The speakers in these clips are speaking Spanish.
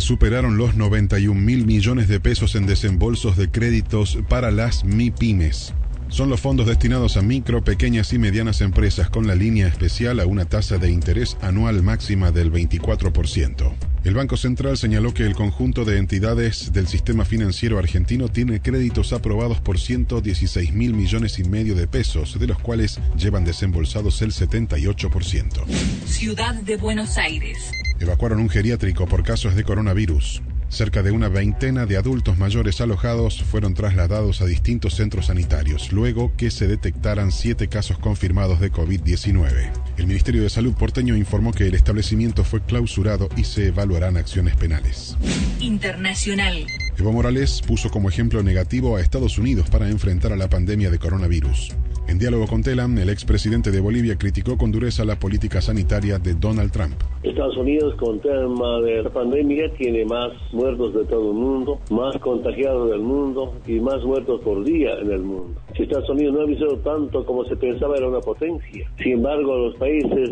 Superaron los 91 mil millones de pesos en desembolsos de créditos para las MIPIMES. Son los fondos destinados a micro, pequeñas y medianas empresas con la línea especial a una tasa de interés anual máxima del 24%. El Banco Central señaló que el conjunto de entidades del sistema financiero argentino tiene créditos aprobados por 116 mil millones y medio de pesos, de los cuales llevan desembolsados el 78%. Ciudad de Buenos Aires. Evacuaron un geriátrico por casos de coronavirus. Cerca de una veintena de adultos mayores alojados fueron trasladados a distintos centros sanitarios, luego que se detectaran siete casos confirmados de COVID-19. El Ministerio de Salud porteño informó que el establecimiento fue clausurado y se evaluarán acciones penales. Internacional. Evo Morales puso como ejemplo negativo a Estados Unidos para enfrentar a la pandemia de coronavirus. En diálogo con Telam, el expresidente de Bolivia criticó con dureza la política sanitaria de Donald Trump. Estados Unidos con tema de la pandemia tiene más muertos de todo el mundo, más contagiados del mundo y más muertos por día en el mundo. Si Estados Unidos no ha avisado tanto como se pensaba era una potencia. Sin embargo, los países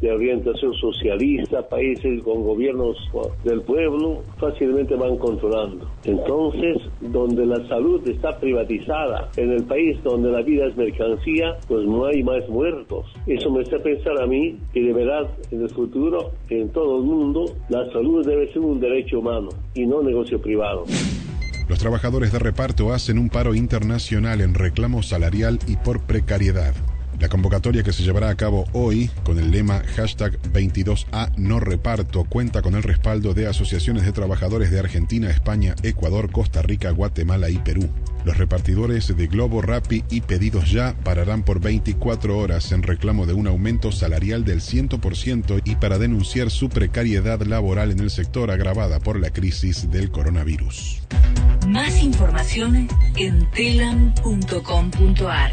de orientación socialista, países con gobiernos del pueblo, fácilmente van controlando. Entonces, donde la salud está privatizada, en el país donde la vida es mercancía, pues no hay más muertos. Eso me hace pensar a mí que de verdad en el futuro, en todo el mundo, la salud debe ser un derecho humano y no negocio privado. Los trabajadores de reparto hacen un paro internacional en reclamo salarial y por precariedad. La convocatoria que se llevará a cabo hoy con el lema hashtag 22A no reparto cuenta con el respaldo de asociaciones de trabajadores de Argentina, España, Ecuador, Costa Rica, Guatemala y Perú. Los repartidores de Globo, Rappi y Pedidos Ya pararán por 24 horas en reclamo de un aumento salarial del 100% y para denunciar su precariedad laboral en el sector agravada por la crisis del coronavirus. Más información en telam.com.ar.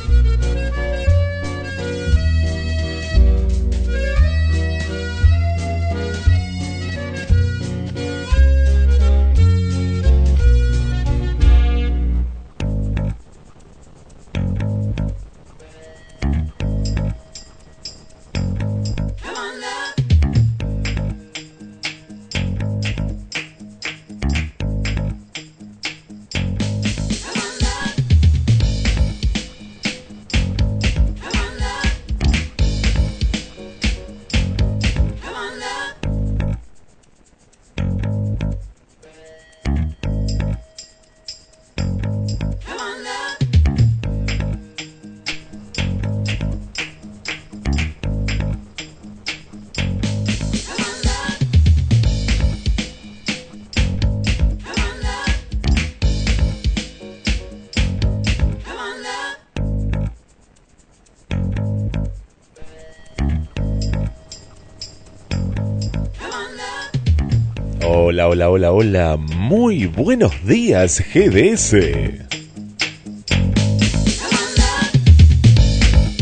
Hola, hola, hola. Muy buenos días, GDS.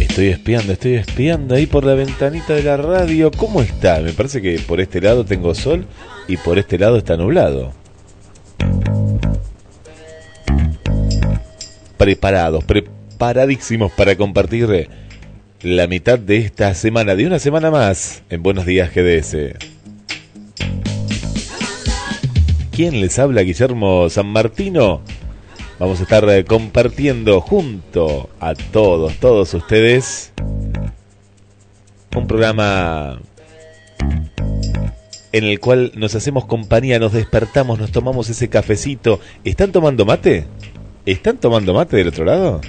Estoy espiando, estoy espiando ahí por la ventanita de la radio. ¿Cómo está? Me parece que por este lado tengo sol y por este lado está nublado. Preparados, preparadísimos para compartir la mitad de esta semana, de una semana más, en Buenos Días GDS. ¿Quién les habla? Guillermo San Martino. Vamos a estar eh, compartiendo junto a todos, todos ustedes, un programa en el cual nos hacemos compañía, nos despertamos, nos tomamos ese cafecito. ¿Están tomando mate? ¿Están tomando mate del otro lado?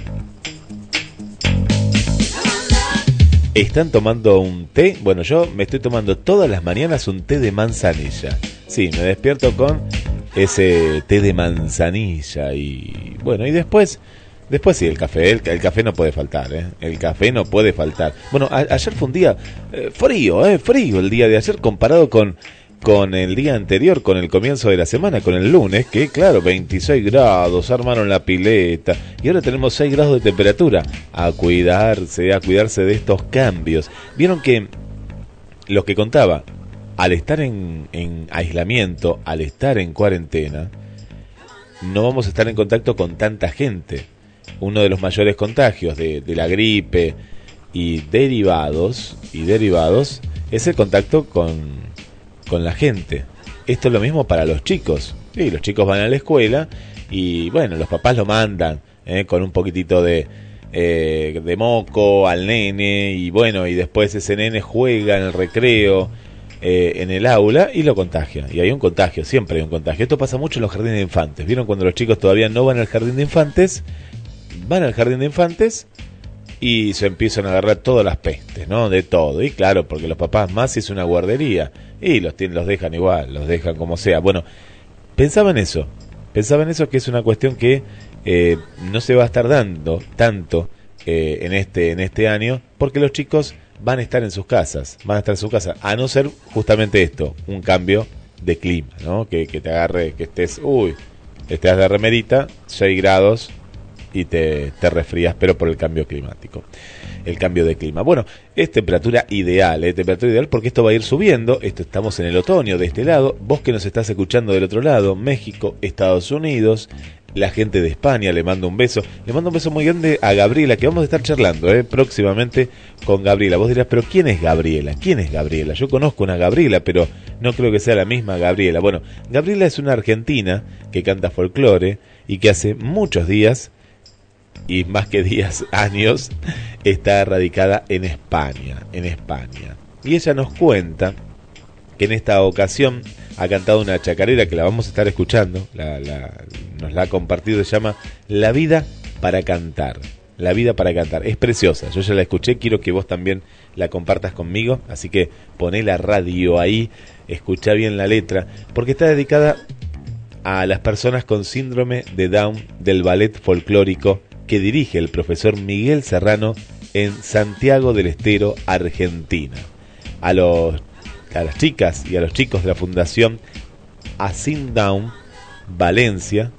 ¿Están tomando un té? Bueno, yo me estoy tomando todas las mañanas un té de manzanilla. Sí, me despierto con ese té de manzanilla y bueno, y después después sí el café, el, café no puede faltar, ¿eh? El café no puede faltar. Bueno, ayer fue un día eh, frío, eh, frío el día de ayer comparado con con el día anterior, con el comienzo de la semana, con el lunes, que claro, 26 grados, armaron la pileta y ahora tenemos 6 grados de temperatura. A cuidarse, a cuidarse de estos cambios. Vieron que lo que contaba, al estar en, aislamiento, al estar en cuarentena, no vamos a estar en contacto con tanta gente. Uno de los mayores contagios de, la gripe y derivados, y derivados es el contacto con, con la gente. Esto es lo mismo para los chicos. Sí, los chicos van a la escuela y bueno, los papás lo mandan ¿eh? con un poquitito de, eh, de moco al nene y bueno, y después ese nene juega en el recreo eh, en el aula y lo contagia. Y hay un contagio, siempre hay un contagio. Esto pasa mucho en los jardines de infantes. ¿Vieron cuando los chicos todavía no van al jardín de infantes? Van al jardín de infantes y se empiezan a agarrar todas las pestes, ¿no? De todo. Y claro, porque los papás más es una guardería y los, tienen, los dejan igual, los dejan como sea. Bueno, pensaba en eso. Pensaba en eso que es una cuestión que eh, no se va a estar dando tanto eh, en, este, en este año porque los chicos van a estar en sus casas, van a estar en su casa, a no ser justamente esto, un cambio de clima, ¿no? Que, te agarre, que estés, uy, estés de remerita, 6 grados y te, te resfrías, pero por el cambio climático el cambio de clima. Bueno, es temperatura ideal, ¿eh? temperatura ideal porque esto va a ir subiendo, esto estamos en el otoño de este lado, vos que nos estás escuchando del otro lado, México, Estados Unidos, la gente de España, le mando un beso. Le mando un beso muy grande a Gabriela, que vamos a estar charlando ¿eh? próximamente con Gabriela. Vos dirás, pero ¿quién es Gabriela? ¿Quién es Gabriela? Yo conozco una Gabriela, pero no creo que sea la misma Gabriela. Bueno, Gabriela es una argentina que canta folclore y que hace muchos días, y más que días, años, está radicada en España, en España. Y ella nos cuenta que en esta ocasión ha cantado una chacarera que la vamos a estar escuchando, nos la ha compartido, se llama La vida para cantar. La vida para cantar. Es preciosa, yo ya la escuché, quiero que vos también la compartas conmigo, así que poné la radio ahí, escucha bien la letra, porque está dedicada a las personas con síndrome de Down del ballet folclórico que dirige el profesor Miguel Serrano en Santiago del Estero, Argentina. A los a las chicas y a los chicos de la Fundación Asin Down Valencia.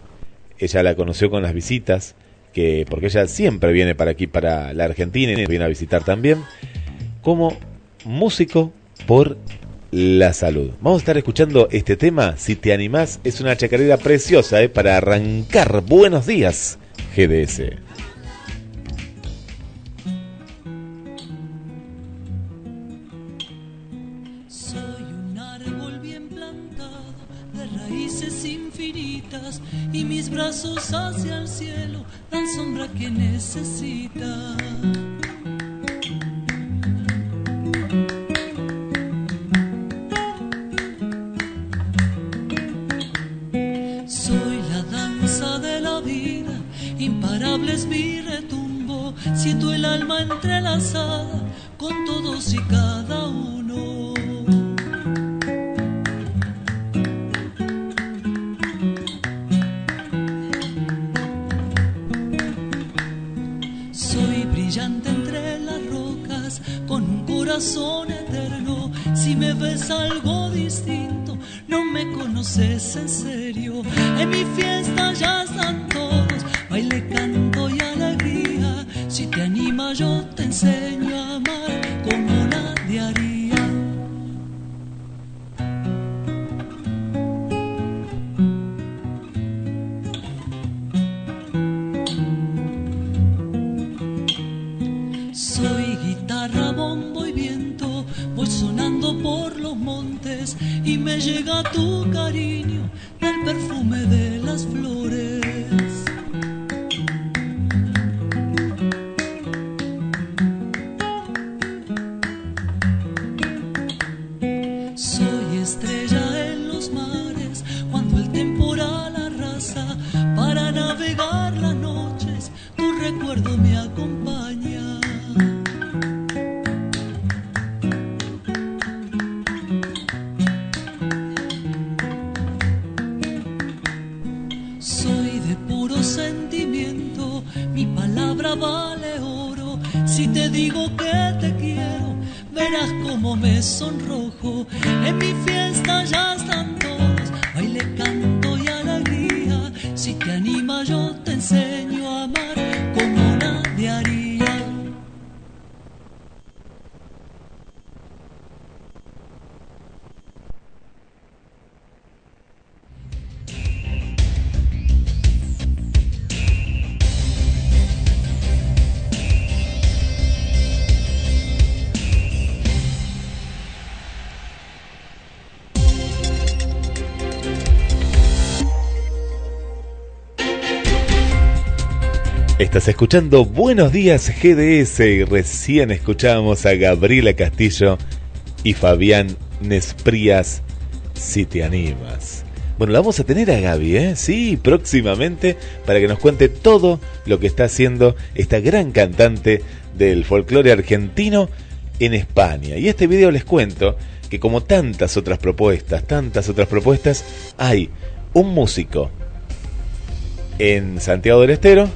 Ella la conoció con las visitas, que porque ella siempre viene para aquí, para la Argentina, y viene a visitar también, como músico por la salud. Vamos a estar escuchando este tema, si te animás, es una chacarera preciosa ¿eh? para arrancar. Buenos días, GDS. Brazos hacia el cielo dan sombra que necesita. Soy la danza de la vida, imparable es mi retumbo, siento el alma entrelazada con todos y cada uno. Corazón eterno, si me ves algo distinto, no me conoces en serio. En mi fiesta ya están todos, baile, canto y alegría. Si te anima yo te enseño Escuchando Buenos Días GDS y recién escuchábamos a Gabriela Castillo y Fabián Nesprías, si te animas. Bueno, la vamos a tener a Gaby, ¿eh? Sí, próximamente, para que nos cuente todo lo que está haciendo esta gran cantante del folclore argentino en España. Y este video les cuento que como tantas otras propuestas, tantas otras propuestas, hay un músico en Santiago del Estero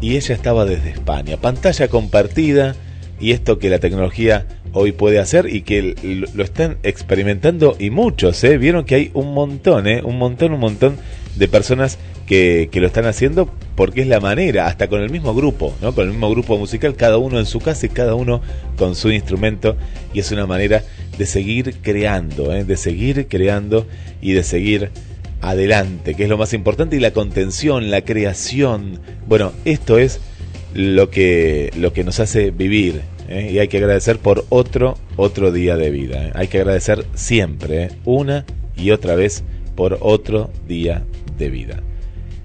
y ella estaba desde España. Pantalla compartida y esto que la tecnología hoy puede hacer y que lo están experimentando y muchos, ¿eh? Vieron que hay un montón, ¿eh? Un montón, un montón de personas que, que lo están haciendo porque es la manera, hasta con el mismo grupo, ¿no? Con el mismo grupo musical, cada uno en su casa y cada uno con su instrumento y es una manera de seguir creando, ¿eh? De seguir creando y de seguir adelante, que es lo más importante, y la contención, la creación. Bueno, esto es lo que, lo que nos hace vivir. ¿eh? Y hay que agradecer por otro, otro día de vida. ¿eh? Hay que agradecer siempre, ¿eh? una y otra vez, por otro día de vida.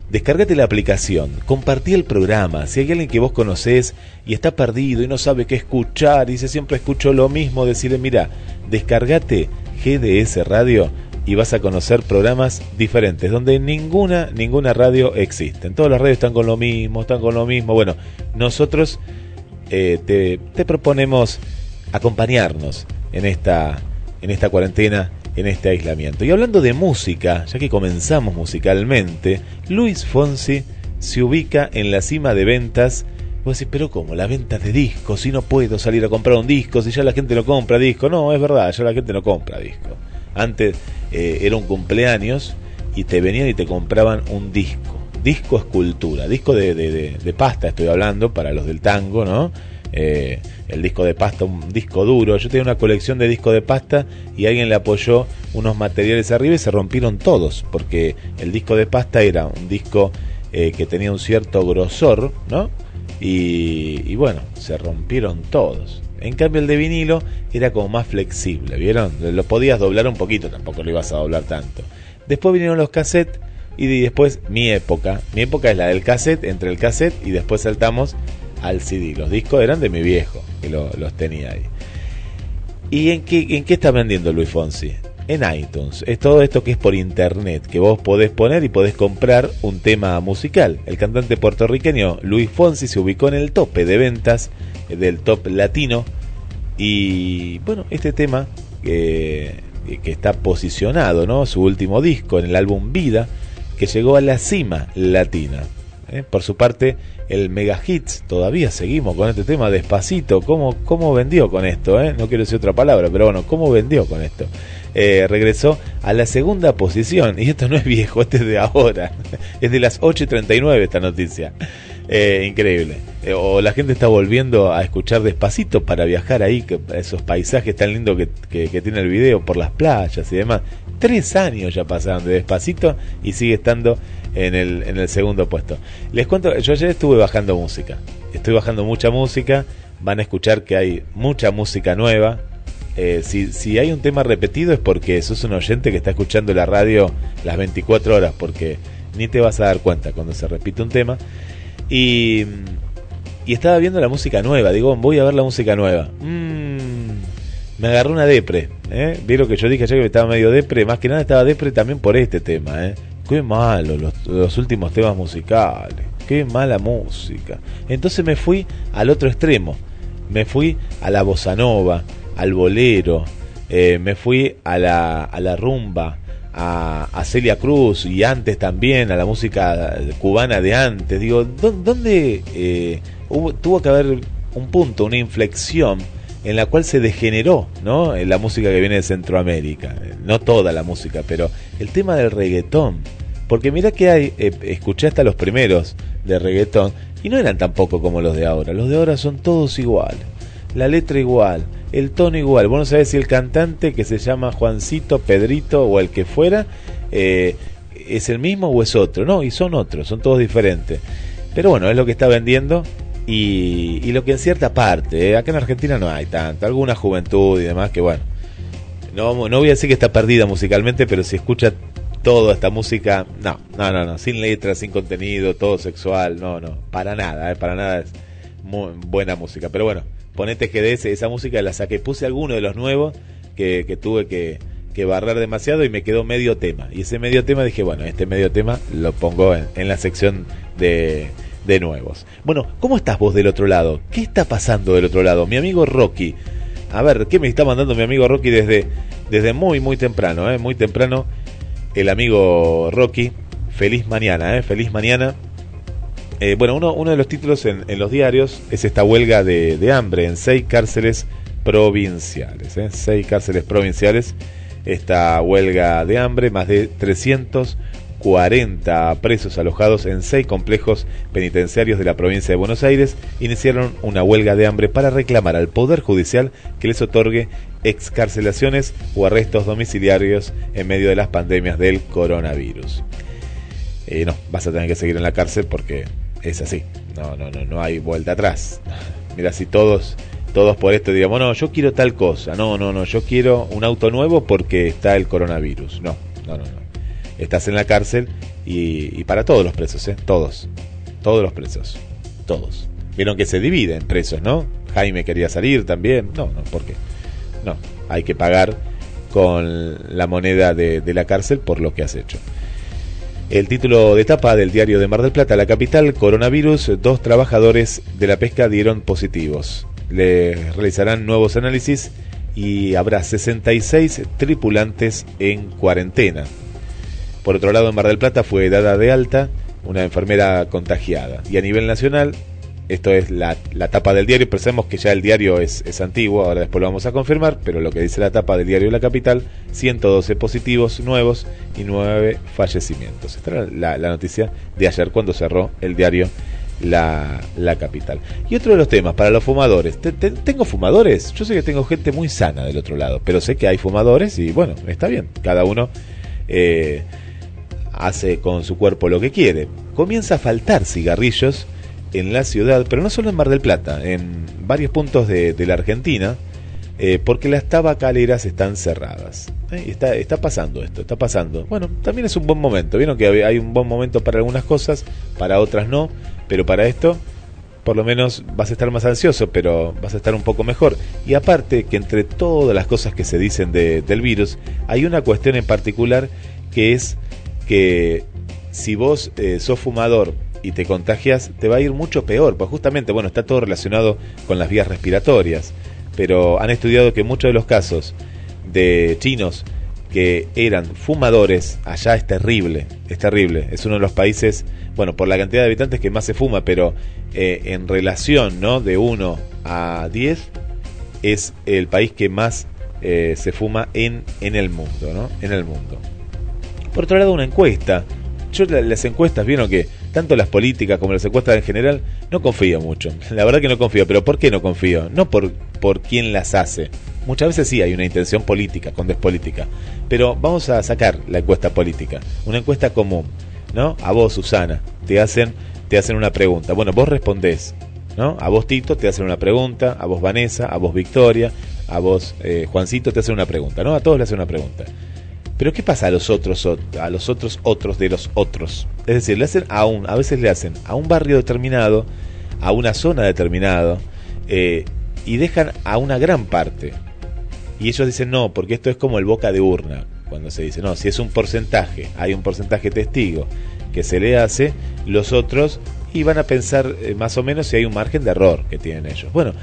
Descárgate la aplicación, compartí el programa. Si hay alguien que vos conocés y está perdido y no sabe qué escuchar y dice siempre escucho lo mismo, decirle, mira, descargate GDS Radio y vas a conocer programas diferentes donde ninguna ninguna radio existe. Todas las radios están con lo mismo, están con lo mismo. Bueno, nosotros eh, te, te proponemos acompañarnos en esta en esta cuarentena, en este aislamiento. Y hablando de música, ya que comenzamos musicalmente, Luis Fonsi se ubica en la cima de ventas. Vos decís, pero ¿cómo? La venta de discos, si no puedo salir a comprar un disco, si ya la gente no compra disco. No, es verdad, ya la gente no compra disco. Antes eh, era un cumpleaños y te venían y te compraban un disco. Disco escultura, disco de, de, de, pasta estoy hablando para los del tango, ¿no? Eh, el disco de pasta, un disco duro. Yo tenía una colección de discos de pasta y alguien le apoyó unos materiales arriba y se rompieron todos, porque el disco de pasta era un disco eh, que tenía un cierto grosor, ¿no? Y bueno, se rompieron todos. En cambio el de vinilo era como más flexible, ¿vieron? Lo podías doblar un poquito, tampoco lo ibas a doblar tanto. Después vinieron los cassettes y después mi época. Mi época es la del cassette, entre el cassette y después saltamos al CD. Los discos eran de mi viejo, que lo- los tenía ahí. ¿Y en qué, en qué está vendiendo Luis Fonsi? En iTunes. Es todo esto que es por internet, que vos podés poner y podés comprar un tema musical. El cantante puertorriqueño Luis Fonsi se ubicó en el tope de ventas del top latino. Y bueno, este tema eh, que está posicionado, ¿no? Su último disco en el álbum Vida, que llegó a la cima latina. ¿eh? Por su parte, el Mega Hits, todavía seguimos con este tema despacito. ¿Cómo, cómo vendió con esto? Eh? No quiero decir otra palabra, pero bueno, ¿cómo vendió con esto? Eh, regresó a la segunda posición. Y esto no es viejo, este es de ahora. Es de las 8.39 esta noticia. Eh, increíble. Eh, o la gente está volviendo a escuchar despacito para viajar ahí, que, esos paisajes tan lindos que, que, tiene el video por las playas y demás. Tres años ya pasaron de despacito y sigue estando en el, en el segundo puesto. Les cuento, yo ayer estuve bajando música. Estoy bajando mucha música. Van a escuchar que hay mucha música nueva. Eh, si, si hay un tema repetido es porque sos un oyente que está escuchando la radio las 24 horas, porque ni te vas a dar cuenta cuando se repite un tema. Y, estaba viendo la música nueva. Digo, voy a ver la música nueva. Mm, me agarró una depre. ¿eh? Vieron que yo dije ayer que estaba medio depre. Más que nada estaba depre también por este tema. ¿eh? Qué malo los, los últimos temas musicales. Qué mala música. Entonces me fui al otro extremo. Me fui a la bossa nova, al bolero. Eh, me fui a la, a la rumba a, Celia Cruz y antes también a la música cubana de antes. Digo, ¿dónde eh, tuvo que haber un punto, una inflexión en la cual se degeneró ¿no? La música que viene de Centroamérica? No toda la música, pero el tema del reggaetón. Porque mira que hay, eh, escuché hasta los primeros de reggaetón y no eran tampoco como los de ahora. Los de ahora son todos iguales. La letra igual, el tono igual. Vos no sabés si el cantante que se llama Juancito, Pedrito o el que fuera eh, es el mismo o es otro. No, y son otros, son todos diferentes. Pero bueno, es lo que está vendiendo y, y lo que en cierta parte, eh, acá en Argentina no hay tanto, alguna juventud y demás que bueno, no, no voy a decir que está perdida musicalmente, pero si escucha toda esta música, no, no, no, no, sin letras, sin contenido, todo sexual, no, no, para nada, eh, para nada es buena música. Pero bueno, ponete GDS, esa música la saqué, puse alguno de los nuevos que, que tuve que, que, barrer demasiado y me quedó medio tema. Y ese medio tema dije, bueno, este medio tema lo pongo en, la sección de, de nuevos. Bueno, ¿cómo estás vos del otro lado? ¿Qué está pasando del otro lado? Mi amigo Rocky. A ver, ¿qué me está mandando mi amigo Rocky desde, desde muy, muy temprano? Eh? Muy temprano, el amigo Rocky. Feliz mañana, ¿eh? Feliz mañana. Eh, bueno, uno, de los títulos en, los diarios es esta huelga de, hambre en seis cárceles provinciales. ¿eh? Seis cárceles provinciales. Esta huelga de hambre, más de 340 presos alojados en seis complejos penitenciarios de la provincia de Buenos Aires iniciaron una huelga de hambre para reclamar al Poder Judicial que les otorgue excarcelaciones o arrestos domiciliarios en medio de las pandemias del coronavirus. Eh, no, vas a tener que seguir en la cárcel porque es así. No, no, no, no hay vuelta atrás. Mira, si todos, todos por esto digamos, no, yo quiero tal cosa, no, no, no, yo quiero un auto nuevo porque está el coronavirus. No, no, no, no. Estás en la cárcel y, para todos los presos, ¿eh? Todos. Todos los presos. Todos. Vieron que se dividen presos, ¿no? Jaime quería salir también. No, no, ¿por qué? No, hay que pagar con la moneda de la cárcel por lo que has hecho. El título de etapa del diario de Mar del Plata, la capital, coronavirus, dos trabajadores de la pesca dieron positivos. Le realizarán nuevos análisis y habrá 66 tripulantes en cuarentena. Por otro lado, en Mar del Plata fue dada de alta una enfermera contagiada. Y a nivel nacional, esto es la, tapa del diario. Pensemos que ya el diario es, es, antiguo, ahora después lo vamos a confirmar, pero lo que dice la tapa del diario de la capital, 112 positivos nuevos y 9 fallecimientos. Esta era la, noticia de ayer cuando cerró el diario la, la, capital. Y otro de los temas, para los fumadores. ¿Tengo fumadores? Yo sé que tengo gente muy sana del otro lado, pero sé que hay fumadores y bueno, está bien. Cada uno eh, hace con su cuerpo lo que quiere. Comienza a faltar cigarrillos en la ciudad, pero no solo en Mar del Plata, en varios puntos de, la Argentina, eh, porque las tabacaleras están cerradas. Eh, está, está pasando esto, está pasando. Bueno, también es un buen momento. Vieron que hay un buen momento para algunas cosas, para otras no, pero para esto por lo menos vas a estar más ansioso, pero vas a estar un poco mejor. Y aparte que entre todas las cosas que se dicen del virus, hay una cuestión en particular que es que si vos eh, sos fumador y te contagias, te va a ir mucho peor, pues justamente, bueno, está todo relacionado con las vías respiratorias, pero han estudiado que muchos de los casos de chinos que eran fumadores, allá es terrible, es terrible. Es uno de los países, bueno, por la cantidad de habitantes que más se fuma, pero eh, en relación, ¿no? De 1 a 10, es el país que más eh, se fuma en, en el mundo, ¿no? En el mundo. Por otro lado, una encuesta. Yo las encuestas, vieron que tanto las políticas como las encuestas en general, no confío mucho. La verdad que no confío, pero ¿por qué no confío? No por, por quién las hace. Muchas veces sí hay una intención política, con despolítica. Pero vamos a sacar la encuesta política. Una encuesta común, ¿no? A vos, Susana, te hacen, te hacen una pregunta. Bueno, vos respondés, ¿no? A vos, Tito, te hacen una pregunta. A vos, Vanessa, a vos, Victoria, a vos, eh, Juancito, te hacen una pregunta, ¿no? A todos le hacen una pregunta. Pero ¿qué pasa a los otros a los otros otros de los otros? Es decir, le hacen a un, a veces le hacen a un barrio determinado, a una zona determinada, eh, y dejan a una gran parte. Y ellos dicen no, porque esto es como el boca de urna. Cuando se dice, no, si es un porcentaje, hay un porcentaje testigo que se le hace, los otros y van a pensar eh, más o menos si hay un margen de error que tienen ellos. Bueno,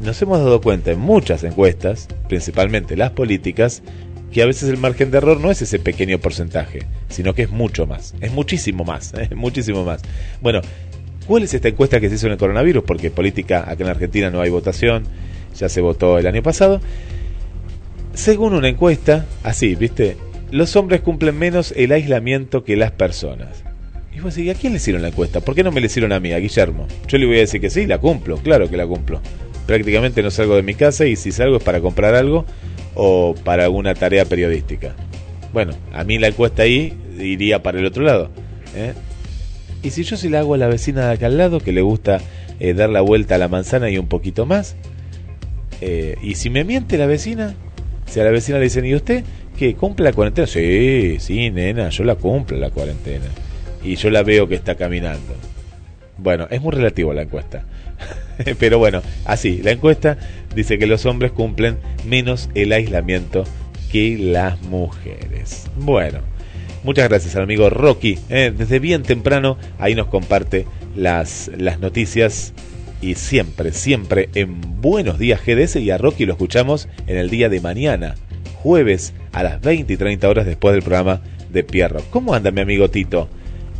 nos hemos dado cuenta en muchas encuestas, principalmente las políticas, que a veces el margen de error no es ese pequeño porcentaje, sino que es mucho más, es muchísimo más, es muchísimo más. Bueno, ¿cuál es esta encuesta que se hizo en el coronavirus? Porque política, acá en Argentina no hay votación, ya se votó el año pasado. Según una encuesta, así, ¿viste? Los hombres cumplen menos el aislamiento que las personas. Y vos decís, ¿a quién le hicieron la encuesta? ¿Por qué no me le hicieron a mí, a Guillermo? Yo le voy a decir que sí, la cumplo, claro que la cumplo. Prácticamente no salgo de mi casa y si salgo es para comprar algo o para alguna tarea periodística. Bueno, a mí la encuesta ahí iría para el otro lado. ¿eh? Y si yo se la hago a la vecina de acá al lado, que le gusta eh, dar la vuelta a la manzana y un poquito más, eh, y si me miente la vecina, si a la vecina le dicen, ¿y usted que cumple la cuarentena? Sí, sí, nena, yo la cumplo la cuarentena. Y yo la veo que está caminando. Bueno, es muy relativo la encuesta. Pero bueno, así, la encuesta dice que los hombres cumplen menos el aislamiento que las mujeres. Bueno, muchas gracias al amigo Rocky. Eh, desde bien temprano ahí nos comparte las, las noticias y siempre, siempre en Buenos Días GDS y a Rocky lo escuchamos en el día de mañana, jueves a las 20 y 30 horas después del programa de Pierro. ¿Cómo anda mi amigo Tito?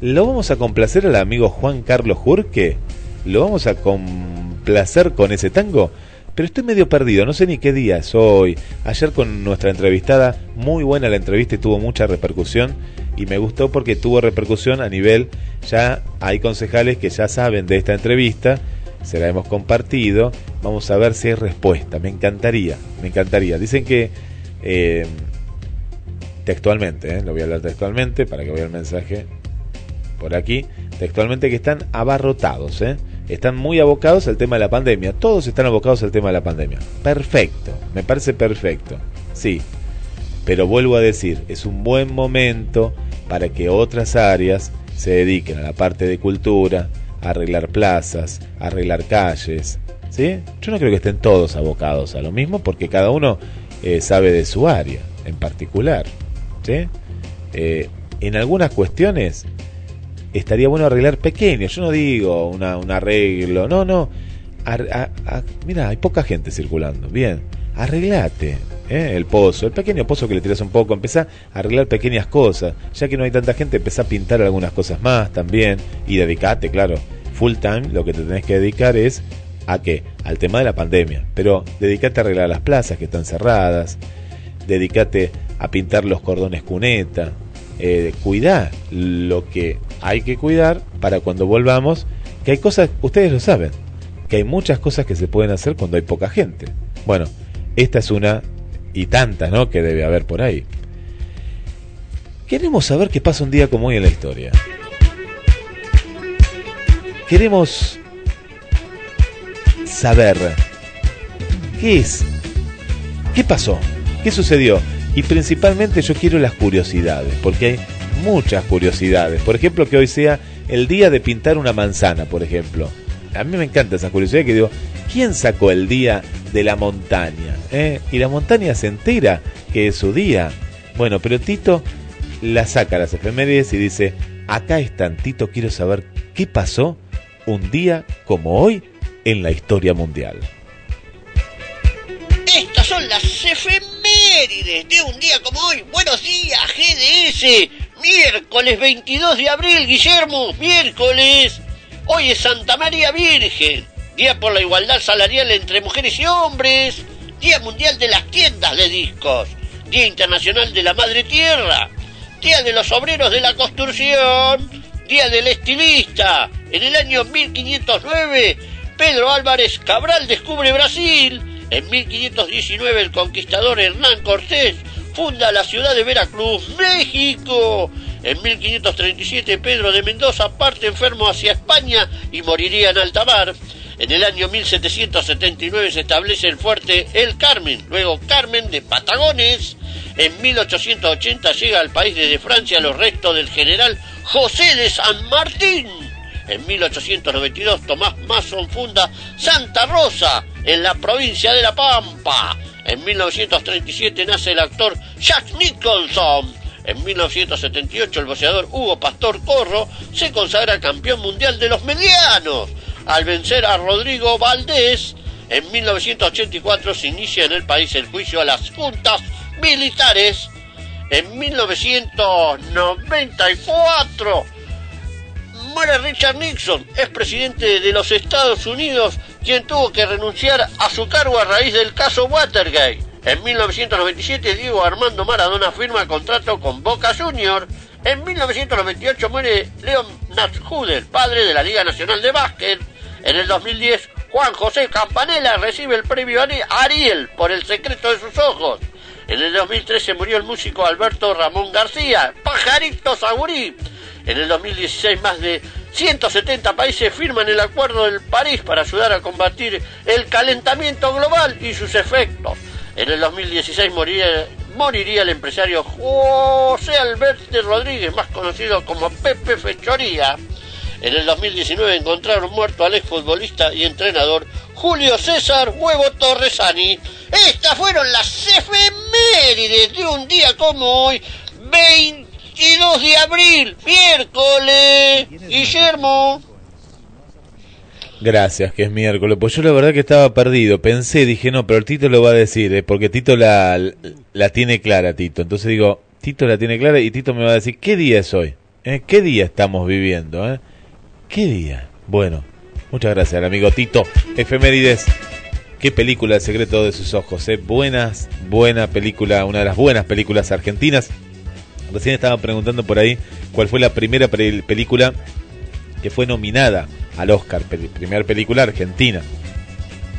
¿Lo vamos a complacer al amigo Juan Carlos Jurque? ¿Lo vamos a complacer con ese tango? Pero estoy medio perdido, no sé ni qué día es hoy. Ayer con nuestra entrevistada, muy buena la entrevista y tuvo mucha repercusión. Y me gustó porque tuvo repercusión a nivel, ya hay concejales que ya saben de esta entrevista, se la hemos compartido. Vamos a ver si hay respuesta. Me encantaría, me encantaría. Dicen que eh, textualmente, eh, lo voy a hablar textualmente para que vea el mensaje por aquí, textualmente que están abarrotados, ¿eh? Están muy abocados al tema de la pandemia. Todos están abocados al tema de la pandemia. Perfecto, me parece perfecto. Sí, pero vuelvo a decir, es un buen momento para que otras áreas se dediquen a la parte de cultura, a arreglar plazas, a arreglar calles. ¿sí? Yo no creo que estén todos abocados a lo mismo porque cada uno eh, sabe de su área en particular. ¿sí? Eh, en algunas cuestiones estaría bueno arreglar pequeños. Yo no digo una, un arreglo, no, no. mira, hay poca gente circulando. Bien, arreglate ¿eh? el pozo, el pequeño pozo que le tiras un poco. Empezá a arreglar pequeñas cosas. Ya que no hay tanta gente, empezá a pintar algunas cosas más también. Y dedicate, claro. Full time, lo que te tenés que dedicar es a qué? Al tema de la pandemia. Pero dedicate a arreglar las plazas que están cerradas. Dedicate a pintar los cordones cuneta. Eh, cuidar lo que hay que cuidar para cuando volvamos, que hay cosas, ustedes lo saben, que hay muchas cosas que se pueden hacer cuando hay poca gente. Bueno, esta es una y tantas, ¿no? Que debe haber por ahí. Queremos saber qué pasa un día como hoy en la historia. Queremos saber qué es, qué pasó, qué sucedió. Y principalmente yo quiero las curiosidades, porque hay muchas curiosidades. Por ejemplo, que hoy sea el día de pintar una manzana, por ejemplo. A mí me encanta esa curiosidad que digo, ¿quién sacó el día de la montaña? Eh? Y la montaña se entera que es su día. Bueno, pero Tito la saca a las efemérides y dice, acá están, Tito, quiero saber qué pasó un día como hoy en la historia mundial. Estas son las efemérides efemérides de un día como hoy. Buenos días, GDS. Miércoles 22 de abril, Guillermo. Miércoles. Hoy es Santa María Virgen. Día por la igualdad salarial entre mujeres y hombres. Día Mundial de las Tiendas de Discos. Día Internacional de la Madre Tierra. Día de los Obreros de la Construcción. Día del Estilista. En el año 1509, Pedro Álvarez Cabral descubre Brasil. En 1519, el conquistador Hernán Cortés funda la ciudad de Veracruz, México. En 1537, Pedro de Mendoza parte enfermo hacia España y moriría en alta mar. En el año 1779 se establece el fuerte El Carmen, luego Carmen de Patagones. En 1880 llega al país desde Francia los restos del general José de San Martín. En 1892 Tomás Mason funda Santa Rosa en la provincia de La Pampa. En 1937 nace el actor Jack Nicholson. En 1978 el boxeador Hugo Pastor Corro se consagra campeón mundial de los medianos al vencer a Rodrigo Valdés. En 1984 se inicia en el país el juicio a las juntas militares. En 1994 muere Richard Nixon, es presidente de los Estados Unidos, quien tuvo que renunciar a su cargo a raíz del caso Watergate. En 1997 Diego Armando Maradona firma contrato con Boca Junior. En 1998 muere Leon Natshuder, padre de la Liga Nacional de Básquet. En el 2010 Juan José Campanella recibe el premio Ariel por El secreto de sus ojos. En el 2013 murió el músico Alberto Ramón García, Pajarito Sagurí. En el 2016 más de 170 países firman el Acuerdo del París para ayudar a combatir el calentamiento global y sus efectos. En el 2016 moriría, el empresario José Alberto Rodríguez, más conocido como Pepe Fechoría. En el 2019 encontraron muerto al exfutbolista y entrenador Julio César Huevo Torresani. Estas fueron las efemérides de un día como hoy, 22 de abril, miércoles. Guillermo. Gracias, que es miércoles. Pues yo la verdad que estaba perdido. Pensé, dije, no, pero Tito lo va a decir, eh, porque Tito la, la tiene clara, Tito. Entonces digo, Tito la tiene clara y Tito me va a decir, ¿qué día es hoy? ¿Eh? ¿Qué día estamos viviendo? Eh? ¿Qué día? Bueno, muchas gracias al amigo Tito. Efemérides. Qué película El secreto de sus ojos. Eh? Buenas, buena película, una de las buenas películas argentinas. Recién estaban preguntando por ahí cuál fue la primera pel- película que fue nominada al Oscar, primera película argentina.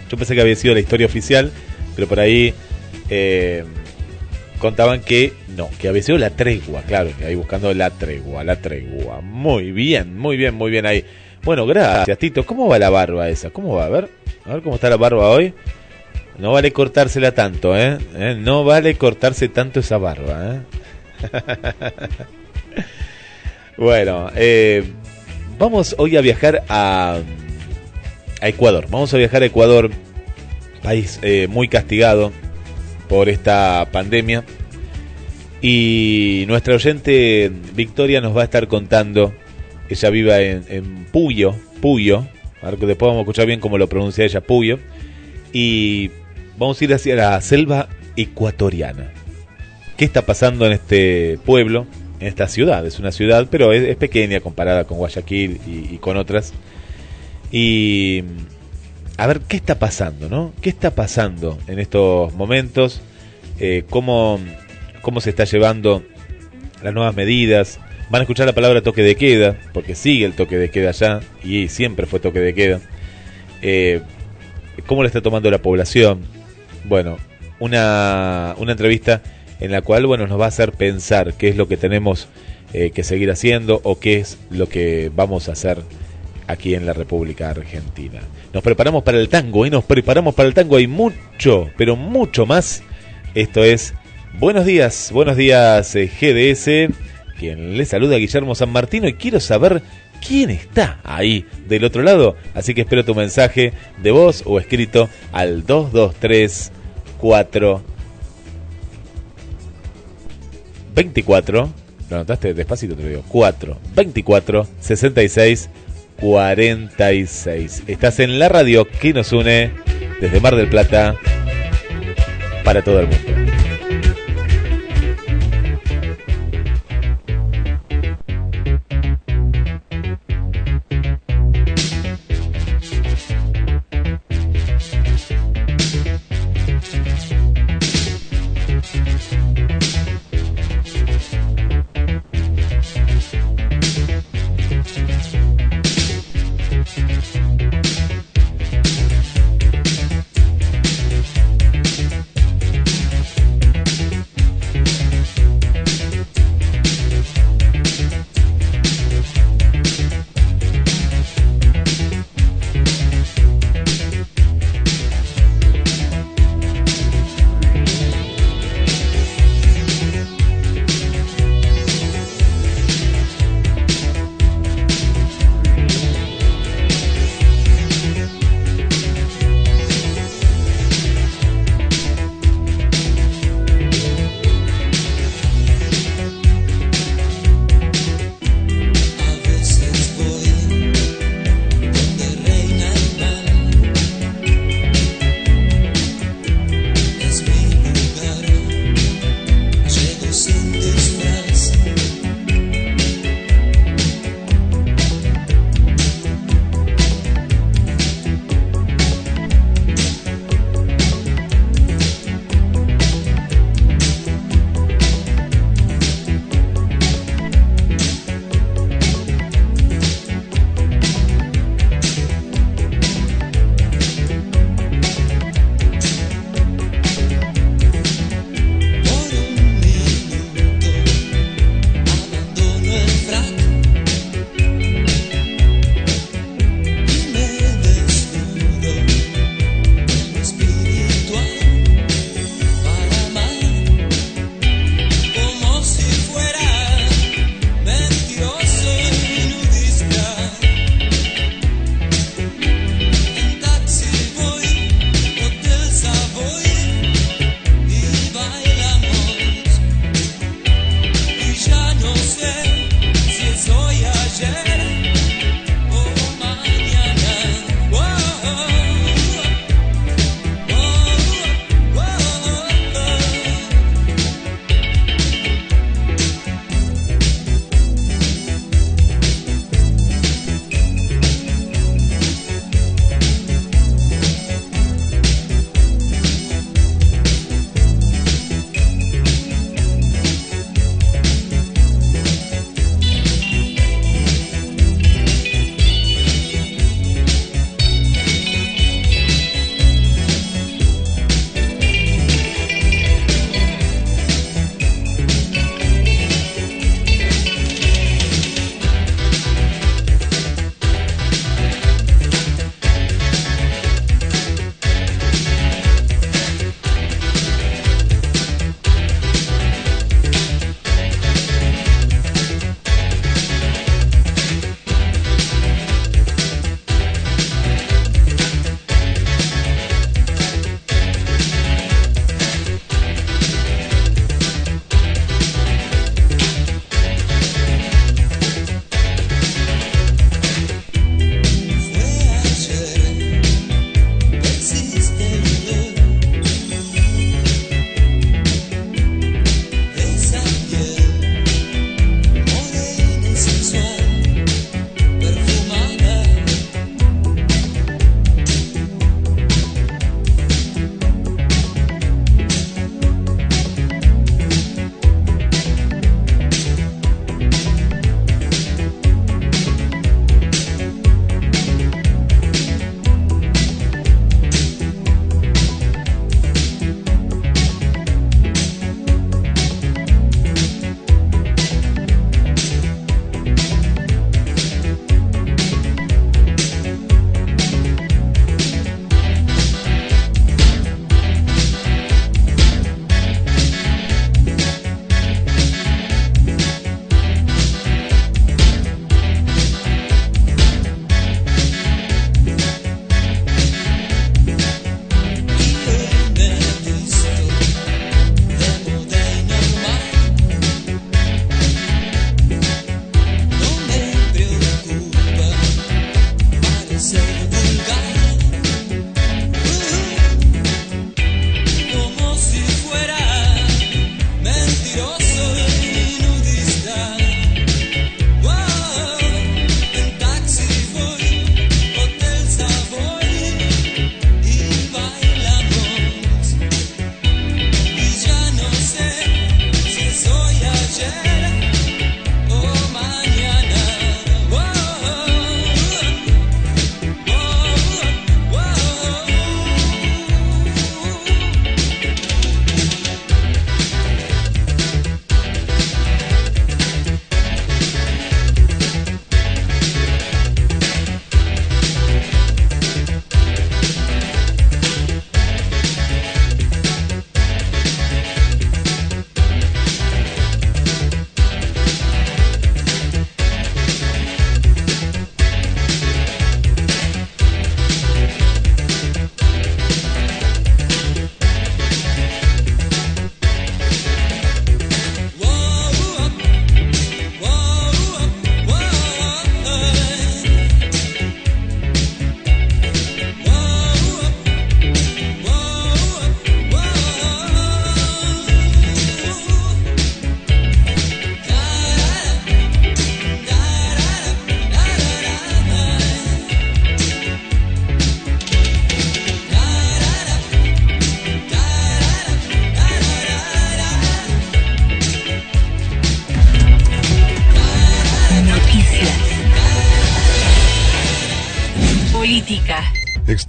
Yo pensé que había sido la historia oficial, pero por ahí eh, contaban que no, que había sido la tregua, claro, ahí buscando la tregua, la tregua. Muy bien, muy bien, muy bien ahí. Bueno, gracias, Tito. ¿Cómo va la barba esa? ¿Cómo va? A ver, a ver cómo está la barba hoy. No vale cortársela tanto, ¿eh? ¿Eh? No vale cortarse tanto esa barba, ¿eh? bueno, eh, vamos hoy a viajar a, Ecuador. Vamos a viajar a Ecuador, país eh, muy castigado por esta pandemia. Y nuestra oyente Victoria nos va a estar contando. Ella vive en, en Puyo, Puyo. Después vamos a escuchar bien cómo lo pronuncia ella, Puyo. Y vamos a ir hacia la selva ecuatoriana. ¿Qué está pasando en este pueblo, en esta ciudad? Es una ciudad, pero es, pequeña comparada con Guayaquil y, con otras. Y a ver qué está pasando, ¿no? ¿Qué está pasando en estos momentos? Eh, ¿cómo, ¿Cómo se está llevando las nuevas medidas? Van a escuchar la palabra toque de queda, porque sigue el toque de queda allá y siempre fue toque de queda. Eh, ¿Cómo lo está tomando la población? Bueno, una, una entrevista en la cual bueno, nos va a hacer pensar qué es lo que tenemos eh, que seguir haciendo o qué es lo que vamos a hacer aquí en la República Argentina. Nos preparamos para el tango y nos preparamos para el tango. Hay mucho, pero mucho más. Esto es Buenos días, buenos días eh, GDS. Quien le saluda Guillermo San Martino y quiero saber quién está ahí del otro lado. Así que espero tu mensaje de voz o escrito al 223 4 24. Lo anotaste despacito, te lo digo. 4 24 66 46. Estás en la radio que nos une desde Mar del Plata para todo el mundo.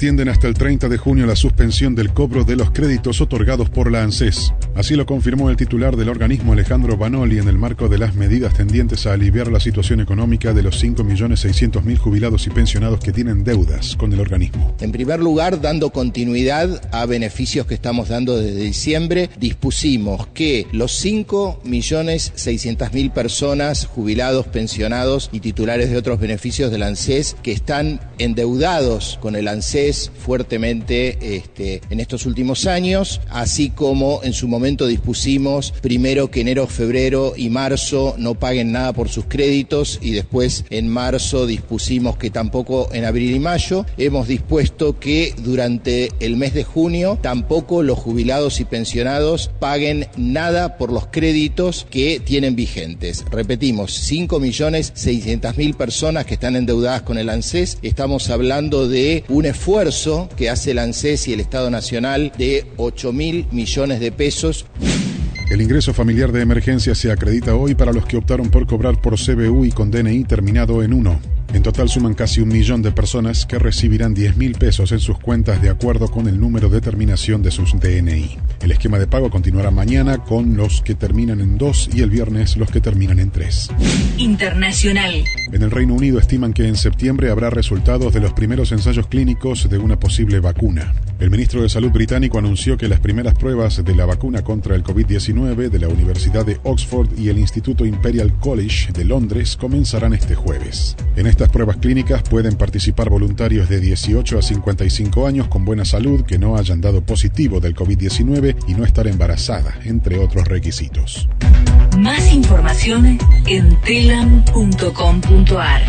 Extienden hasta el 30 de junio la suspensión del cobro de los créditos otorgados por la ANSES. Así lo confirmó el titular del organismo Alejandro Banoli en el marco de las medidas tendientes a aliviar la situación económica de los 5.600.000 jubilados y pensionados que tienen deudas con el organismo. En primer lugar, dando continuidad a beneficios que estamos dando desde diciembre, dispusimos que los 5.600.000 personas, jubilados, pensionados y titulares de otros beneficios del ANSES que están endeudados con el ANSES fuertemente este, en estos últimos años, así como en su momento dispusimos primero que enero, febrero y marzo no paguen nada por sus créditos y después en marzo dispusimos que tampoco en abril y mayo. Hemos dispuesto que durante el mes de junio tampoco los jubilados y pensionados paguen nada por los créditos que tienen vigentes. Repetimos, 5.600.000 personas que están endeudadas con el ANSES. Estamos hablando de un esfuerzo que hace el ANSES y el Estado Nacional de 8.000 millones de pesos. El ingreso familiar de emergencia se acredita hoy para los que optaron por cobrar por CBU y con DNI terminado en 1. En total suman casi un millón de personas que recibirán 10 mil pesos en sus cuentas de acuerdo con el número de terminación de sus DNI. El esquema de pago continuará mañana con los que terminan en 2 y el viernes los que terminan en 3. Internacional. En el Reino Unido estiman que en septiembre habrá resultados de los primeros ensayos clínicos de una posible vacuna. El ministro de Salud británico anunció que las primeras pruebas de la vacuna contra el COVID-19 de la Universidad de Oxford y el Instituto Imperial College de Londres comenzarán este jueves. En estas pruebas clínicas pueden participar voluntarios de 18 a 55 años con buena salud que no hayan dado positivo del COVID-19 y no estar embarazada, entre otros requisitos. Más información en telam.com.ar.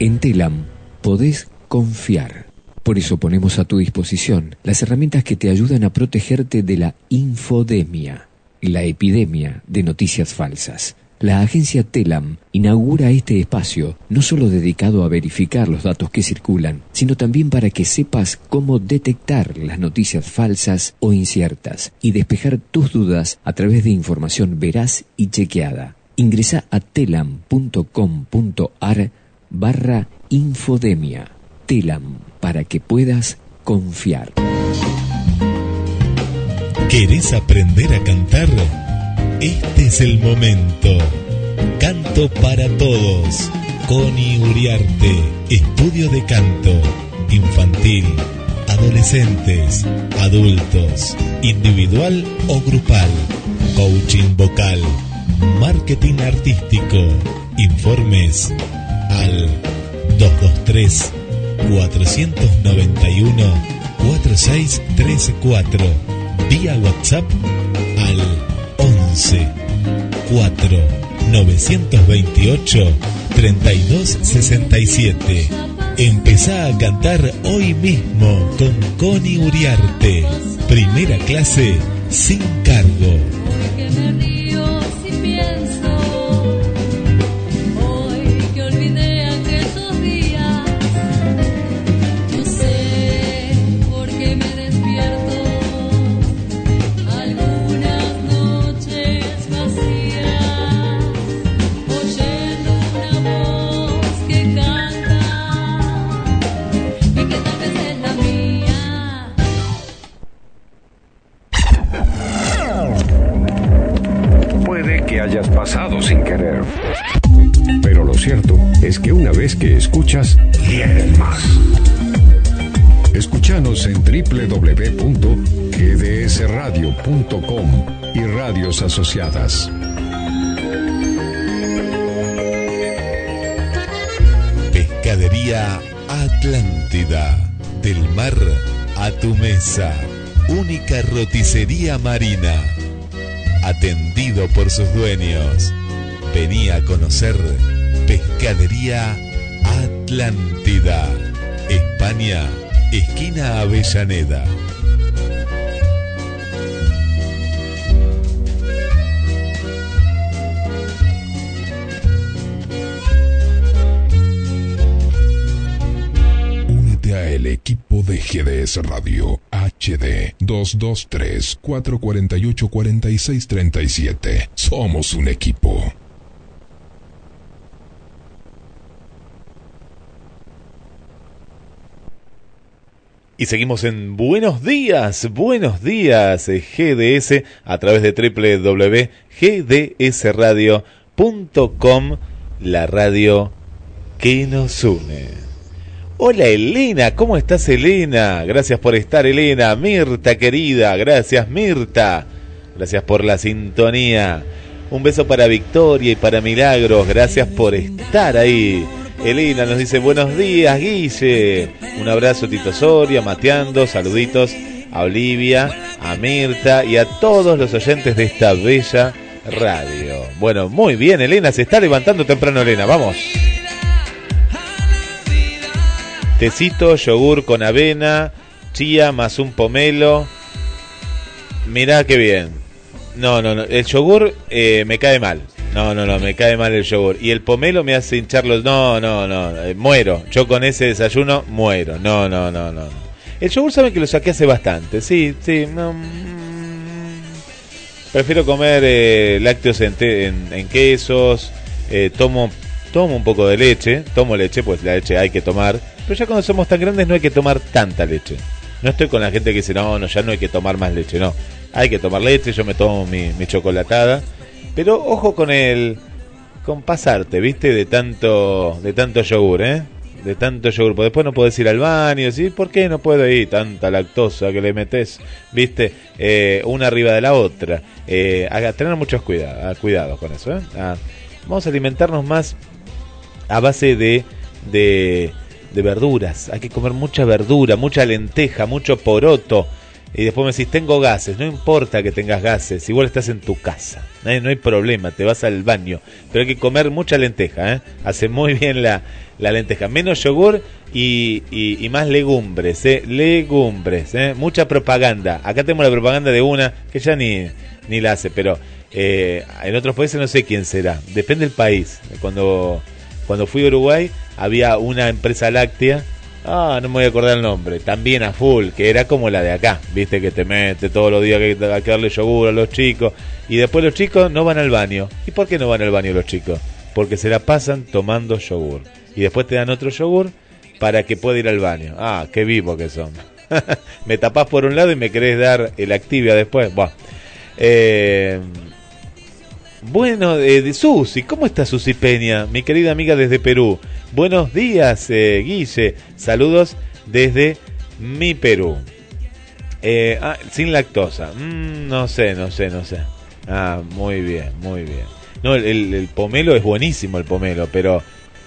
En Telam podés confiar. Por eso ponemos a tu disposición las herramientas que te ayudan a protegerte de la infodemia, la epidemia de noticias falsas. La agencia Telam inaugura este espacio no solo dedicado a verificar los datos que circulan, sino también para que sepas cómo detectar las noticias falsas o inciertas y despejar tus dudas a través de información veraz y chequeada. Ingresa a telam.com.ar barra infodemia. Telam, para que puedas confiar. ¿Querés aprender a cantar? Este es el momento. Canto para todos. Connie Uriarte. Estudio de canto. Infantil. Adolescentes. Adultos. Individual o grupal. Coaching vocal. Marketing artístico. Informes al 223 491 4634. Vía WhatsApp al 11 4 928 3267. Empezá a cantar hoy mismo con Connie Uriarte. Primera clase sin cargo. Pasado sin querer. Pero lo cierto es que una vez que escuchas, quieres más. Escúchanos en www.gdsradio.com y radios asociadas. Pescadería Atlántida. Del mar a tu mesa. Única roticería marina. Atendido por sus dueños. Vení a conocer Pescadería Atlántida. España, esquina Avellaneda. Únete a el equipo de GDS Radio HD 223 448 4637. Somos un equipo. Y seguimos en Buenos Días, Buenos Días, eh, GDS, a través de www.gdsradio.com, la radio que nos une. Hola Elena, ¿cómo estás Elena? Gracias por estar Elena, Mirta querida, gracias Mirta, gracias por la sintonía. Un beso para Victoria y para Milagros, gracias por estar ahí. Elena nos dice buenos días, Guille. Un abrazo Tito Soria, Mateando, saluditos a Olivia, a Mirta y a todos los oyentes de esta bella radio. Bueno, muy bien, Elena, se está levantando temprano, Elena, vamos. Tecito, yogur con avena, chía más un pomelo. Mirá qué bien. No, no, no. El yogur eh, me cae mal. No, no, no, me cae mal el yogur. Y el pomelo me hace hinchar los... No, no, no, eh, muero. Yo con ese desayuno muero. No, no, no, no. El yogur saben que lo saqué hace bastante. Sí, sí. Mm. prefiero comer eh, lácteos en, en, quesos. Tomo, tomo un poco de leche. Tomo leche, pues la leche hay que tomar. Pero ya cuando somos tan grandes no hay que tomar tanta leche. No estoy con la gente que dice, no, no, ya no hay que tomar más leche. No, hay que tomar leche. Yo me tomo mi, mi chocolatada pero ojo con el con pasarte, ¿viste? De tanto de tanto yogur, ¿eh? De tanto yogur, porque después no puedes ir al baño, ¿sí? ¿Por qué no puedo ir? Tanta lactosa que le metes, ¿viste? Eh, una arriba de la otra. Eh, tener muchos cuidados, cuidado con eso, ¿eh? Ah, vamos a alimentarnos más a base de, de, verduras. Hay que comer mucha verdura, mucha lenteja, mucho poroto y después me decís, tengo gases, no importa que tengas gases, igual estás en tu casa, no hay, problema, te vas al baño, pero hay que comer mucha lenteja, ¿eh? hace muy bien la, la lenteja, menos yogur y, y, más legumbres, ¿eh? legumbres, ¿eh? mucha propaganda, acá tenemos la propaganda de una que ya ni, ni la hace, pero eh, en otros países no sé quién será, depende del país, cuando, cuando fui a Uruguay había una empresa láctea, Ah, no me voy a acordar el nombre. También a full, que era como la de acá. Viste que te mete todos los días que hay que darle yogur a los chicos. Y después los chicos no van al baño. ¿Y por qué no van al baño los chicos? Porque se la pasan tomando yogur. Y después te dan otro yogur para que pueda ir al baño. Ah, qué vivo que son. me tapás por un lado y me querés dar el Activia después. Buah. Eh, bueno, eh, de Susi, ¿cómo está Susi Peña? Mi querida amiga desde Perú. Buenos días, eh, Guille. Saludos desde mi Perú. Eh, ah, sin lactosa. Mm, no sé, no sé, no sé. Ah, muy bien, muy bien. No, el, pomelo es buenísimo, el pomelo, pero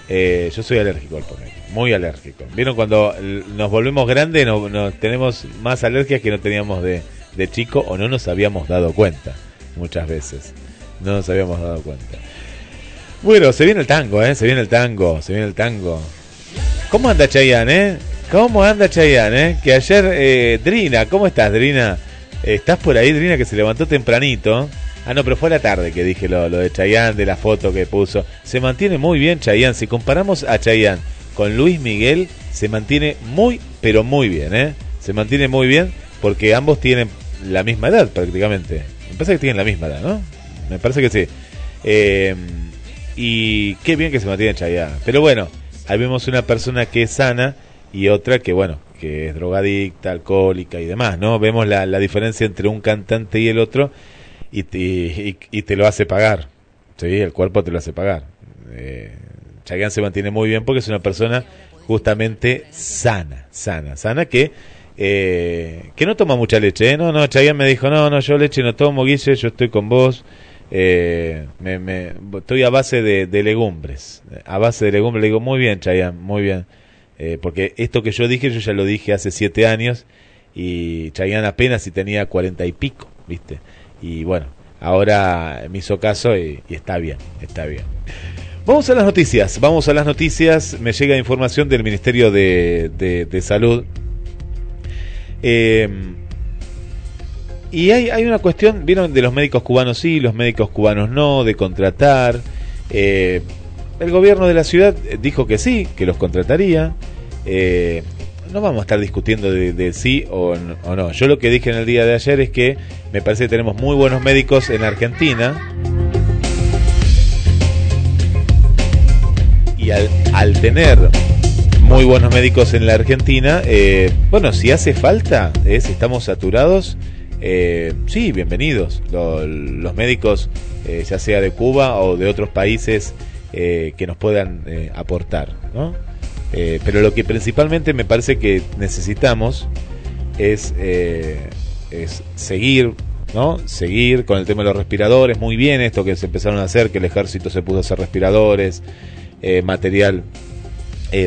eh, yo soy alérgico al pomelo. Muy alérgico. ¿Vieron cuando nos volvemos grandes, no, tenemos más alergias que no teníamos de, de chico o no nos habíamos dado cuenta muchas veces? No nos habíamos dado cuenta. Bueno, se viene el tango, ¿eh? Se viene el tango, se viene el tango. ¿Cómo anda Chayanne, eh? ¿Cómo anda Chayanne, eh? Que ayer, eh, Drina, ¿cómo estás, Drina? ¿Estás por ahí, Drina, que se levantó tempranito? Ah, no, pero fue a la tarde que dije lo, lo de Chayanne, de la foto que puso. Se mantiene muy bien Chayanne. Si comparamos a Chayanne con Luis Miguel, se mantiene muy, pero muy bien, ¿eh? Se mantiene muy bien porque ambos tienen la misma edad prácticamente. Me parece que tienen la misma edad, ¿no? Me parece que sí. Eh, y qué bien que se mantiene Chayanne. Pero bueno, ahí vemos una persona que es sana y otra que, bueno, que es drogadicta, alcohólica y demás, ¿no? Vemos la, la diferencia entre un cantante y el otro y, y, te lo hace pagar. Sí, el cuerpo te lo hace pagar. Eh, Chayanne se mantiene muy bien porque es una persona justamente sana, sana, sana que eh, que no toma mucha leche, ¿eh? No, no, Chayanne me dijo, no, no, yo leche no tomo, Guille, yo estoy con vos, eh, me, estoy a base de, legumbres. A base de legumbres le digo, muy bien, Chayanne, muy bien. Eh, porque esto que yo dije, yo ya lo dije hace siete años y Chayanne apenas si tenía cuarenta y pico, ¿viste? Y bueno, ahora me hizo caso y, está bien, está bien. Vamos a las noticias, vamos a las noticias. Me llega información del Ministerio de, de Salud. Eh, y hay, hay una cuestión, vieron, de los médicos cubanos sí, los médicos cubanos no, de contratar. Eh, el gobierno de la ciudad dijo que sí, que los contrataría. Eh, no vamos a estar discutiendo de, sí o no, Yo lo que dije en el día de ayer es que me parece que tenemos muy buenos médicos en Argentina. Y al, al tener muy buenos médicos en la Argentina. Eh, bueno, si hace falta, eh, si estamos saturados, eh, sí, bienvenidos. Lo- los médicos, eh, ya sea de Cuba o de otros países, eh, que nos puedan aportar. ¿no? Pero lo que principalmente me parece que necesitamos es, seguir, ¿no? Seguir con el tema de los respiradores, muy bien esto que se empezaron a hacer, que el ejército se pudo hacer respiradores, material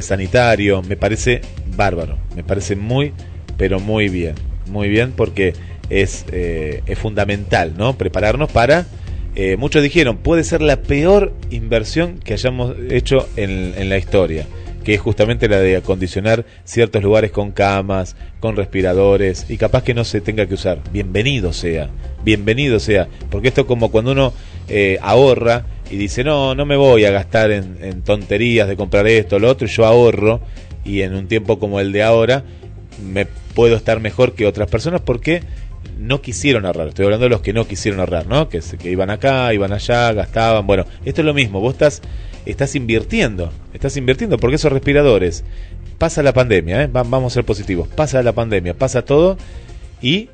sanitario, me parece bárbaro, me parece muy, pero muy bien, muy bien porque es, eh, es fundamental, ¿no? Prepararnos para, eh, muchos dijeron, puede ser la peor inversión que hayamos hecho en, en la historia que es justamente la de acondicionar ciertos lugares con camas, con respiradores, y capaz que no se tenga que usar. Bienvenido sea, bienvenido sea, porque esto es como cuando uno eh, ahorra y dice, no, no me voy a gastar en, tonterías de comprar esto, lo otro, yo ahorro, y en un tiempo como el de ahora, me puedo estar mejor que otras personas porque no quisieron ahorrar. Estoy hablando de los que no quisieron ahorrar, ¿no? Que, iban acá, iban allá, gastaban. Bueno, esto es lo mismo. Vos estás, estás invirtiendo. Estás invirtiendo porque esos respiradores. Pasa la pandemia, ¿eh? Va- vamos a ser positivos. Pasa la pandemia, pasa todo. Y,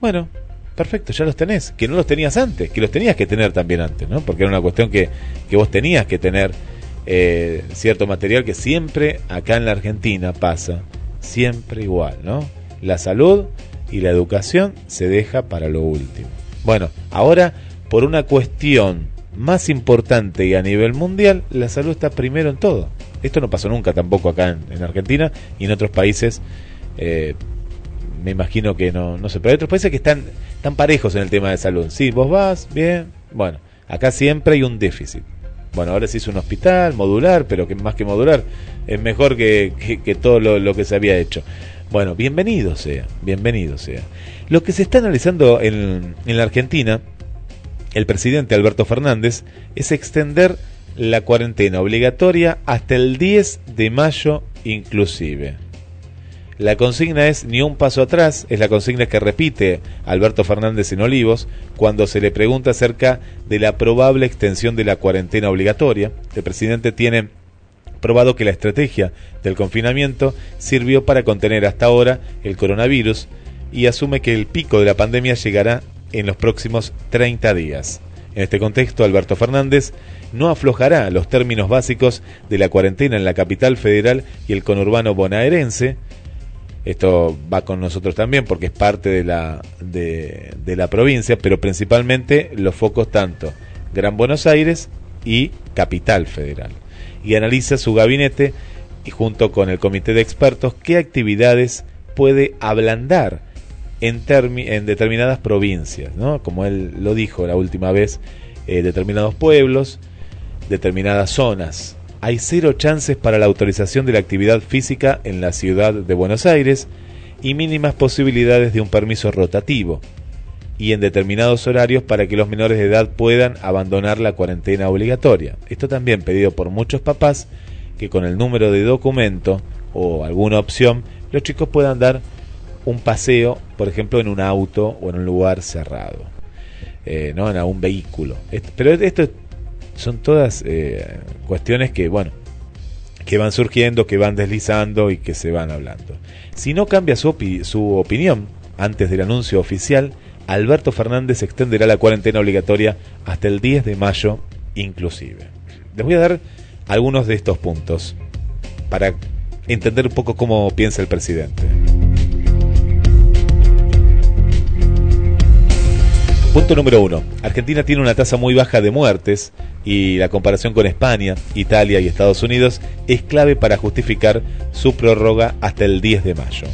bueno, perfecto, ya los tenés. Que no los tenías antes. Que los tenías que tener también antes, ¿no? Porque era una cuestión que, que vos tenías que tener eh, cierto material que siempre acá en la Argentina pasa. Siempre igual, ¿no? La salud y la educación se deja para lo último. Bueno, ahora por una cuestión más importante y a nivel mundial, la salud está primero en todo. Esto no pasó nunca tampoco acá en, en Argentina y en otros países. eh, me imagino que no, no sé, pero hay otros países que están, están parejos en el tema de salud. Sí, vos vas, bien, bueno, acá siempre hay un déficit. Bueno, ahora se hizo un hospital modular, pero que más que modular, es mejor que, que- todo lo que se había hecho. Bueno, bienvenido sea, bienvenido sea. Lo que se está analizando en, en la Argentina, el presidente Alberto Fernández, es extender la cuarentena obligatoria hasta el 10 de mayo inclusive. La consigna es ni un paso atrás, es la consigna que repite Alberto Fernández en Olivos cuando se le pregunta acerca de la probable extensión de la cuarentena obligatoria. El presidente tiene probado que la estrategia del confinamiento sirvió para contener hasta ahora el coronavirus y asume que el pico de la pandemia llegará en los próximos 30 días. En este contexto, Alberto Fernández no aflojará los términos básicos de la cuarentena en la capital federal y el conurbano bonaerense, esto va con nosotros también porque es parte de la, de, la provincia, pero principalmente los focos tanto Gran Buenos Aires y Capital Federal. Y analiza su gabinete y junto con el comité de expertos qué actividades puede ablandar en, en determinadas provincias, ¿no? como él lo dijo la última vez, eh, determinados pueblos, determinadas zonas. Hay cero chances para la autorización de la actividad física en la ciudad de Buenos Aires y mínimas posibilidades de un permiso rotativo y en determinados horarios para que los menores de edad puedan abandonar la cuarentena obligatoria. Esto también pedido por muchos papás que con el número de documento o alguna opción los chicos puedan dar un paseo, por ejemplo, en un auto o en un lugar cerrado, eh, no en algún vehículo. Pero esto son todas eh, cuestiones que, bueno, que van surgiendo, que van deslizando y que se van hablando. Si no cambia su, opi- su opinión antes del anuncio oficial, Alberto Fernández extenderá la cuarentena obligatoria hasta el 10 de mayo inclusive. Les voy a dar algunos de estos puntos para entender un poco cómo piensa el presidente. Punto número uno. Argentina tiene una tasa muy baja de muertes y la comparación con España, Italia y Estados Unidos es clave para justificar su prórroga hasta el 10 de mayo.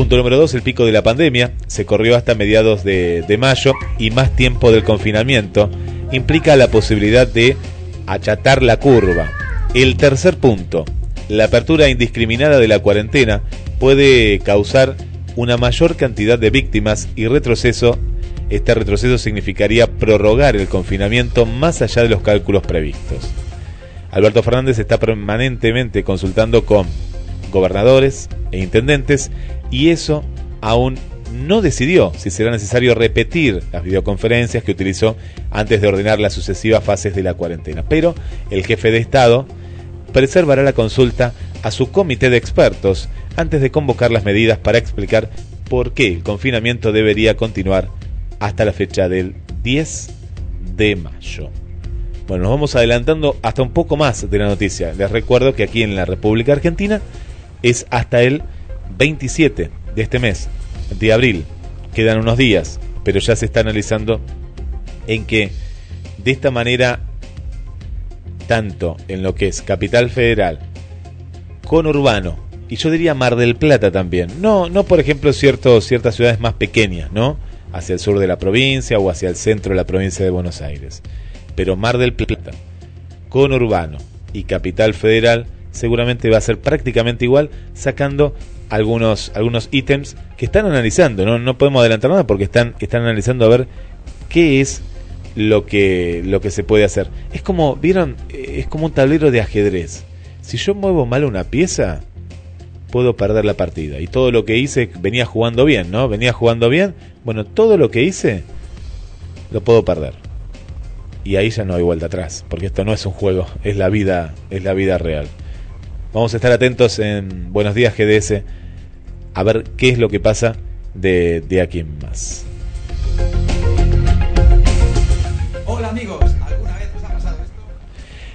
Punto número dos, el pico de la pandemia se corrió hasta mediados de, mayo y más tiempo del confinamiento implica la posibilidad de achatar la curva. El tercer punto, la apertura indiscriminada de la cuarentena puede causar una mayor cantidad de víctimas y retroceso. Este retroceso significaría prorrogar el confinamiento más allá de los cálculos previstos. Alberto Fernández está permanentemente consultando con gobernadores e intendentes y eso aún no decidió si será necesario repetir las videoconferencias que utilizó antes de ordenar las sucesivas fases de la cuarentena. Pero el jefe de Estado preservará la consulta a su comité de expertos antes de convocar las medidas para explicar por qué el confinamiento debería continuar hasta la fecha del 10 de mayo. Bueno, nos vamos adelantando hasta un poco más de la noticia. Les recuerdo que aquí en la República Argentina es hasta el 27 de este mes, de abril. Quedan unos días, pero ya se está analizando en que de esta manera, tanto en lo que es Capital Federal, conurbano, y yo diría Mar del Plata también, no, no por ejemplo ciertas ciudades más pequeñas, ¿no? Hacia el sur de la provincia o hacia el centro de la provincia de Buenos Aires pero Mar del Plata, conurbano y capital federal seguramente va a ser prácticamente igual, sacando algunos, algunos ítems que están analizando. ¿no? no podemos adelantar nada porque están, están analizando a ver qué es lo que, lo que se puede hacer. Es como, ¿vieron? Es como un tablero de ajedrez. Si yo muevo mal una pieza, puedo perder la partida. Y todo lo que hice, venía jugando bien, ¿no? Venía jugando bien. Bueno, todo lo que hice, lo puedo perder y ahí ya no hay vuelta atrás, porque esto no es un juego, es la vida, es la vida real. Vamos a estar atentos en Buenos Días GDS a ver qué es lo que pasa de, de aquí en más. Hola amigos,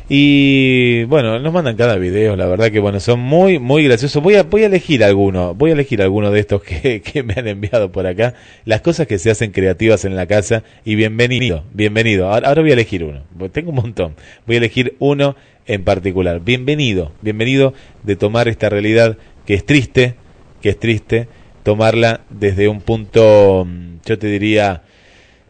y bueno, nos mandan cada video, la verdad que bueno, son muy, muy graciosos. Voy a, voy a elegir alguno, voy a elegir alguno de estos que, que me han enviado por acá. Las cosas que se hacen creativas en la casa. Y bienvenido, bienvenido. Ahora, ahora voy a elegir uno, tengo un montón. Voy a elegir uno en particular. Bienvenido, bienvenido de tomar esta realidad que es triste, que es triste, tomarla desde un punto, mm, yo te diría,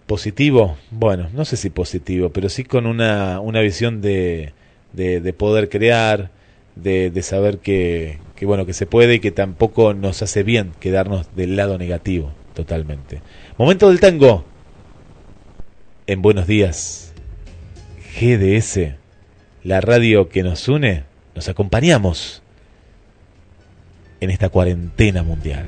positivo, bueno, no sé si positivo, pero sí con una, una visión de, de, poder crear, de, de saber que, que, bueno, que se puede y que tampoco nos hace bien quedarnos del lado negativo, totalmente. Momento del tango. En Buenos Días, GDS, la radio que nos une, nos acompañamos en esta cuarentena mundial.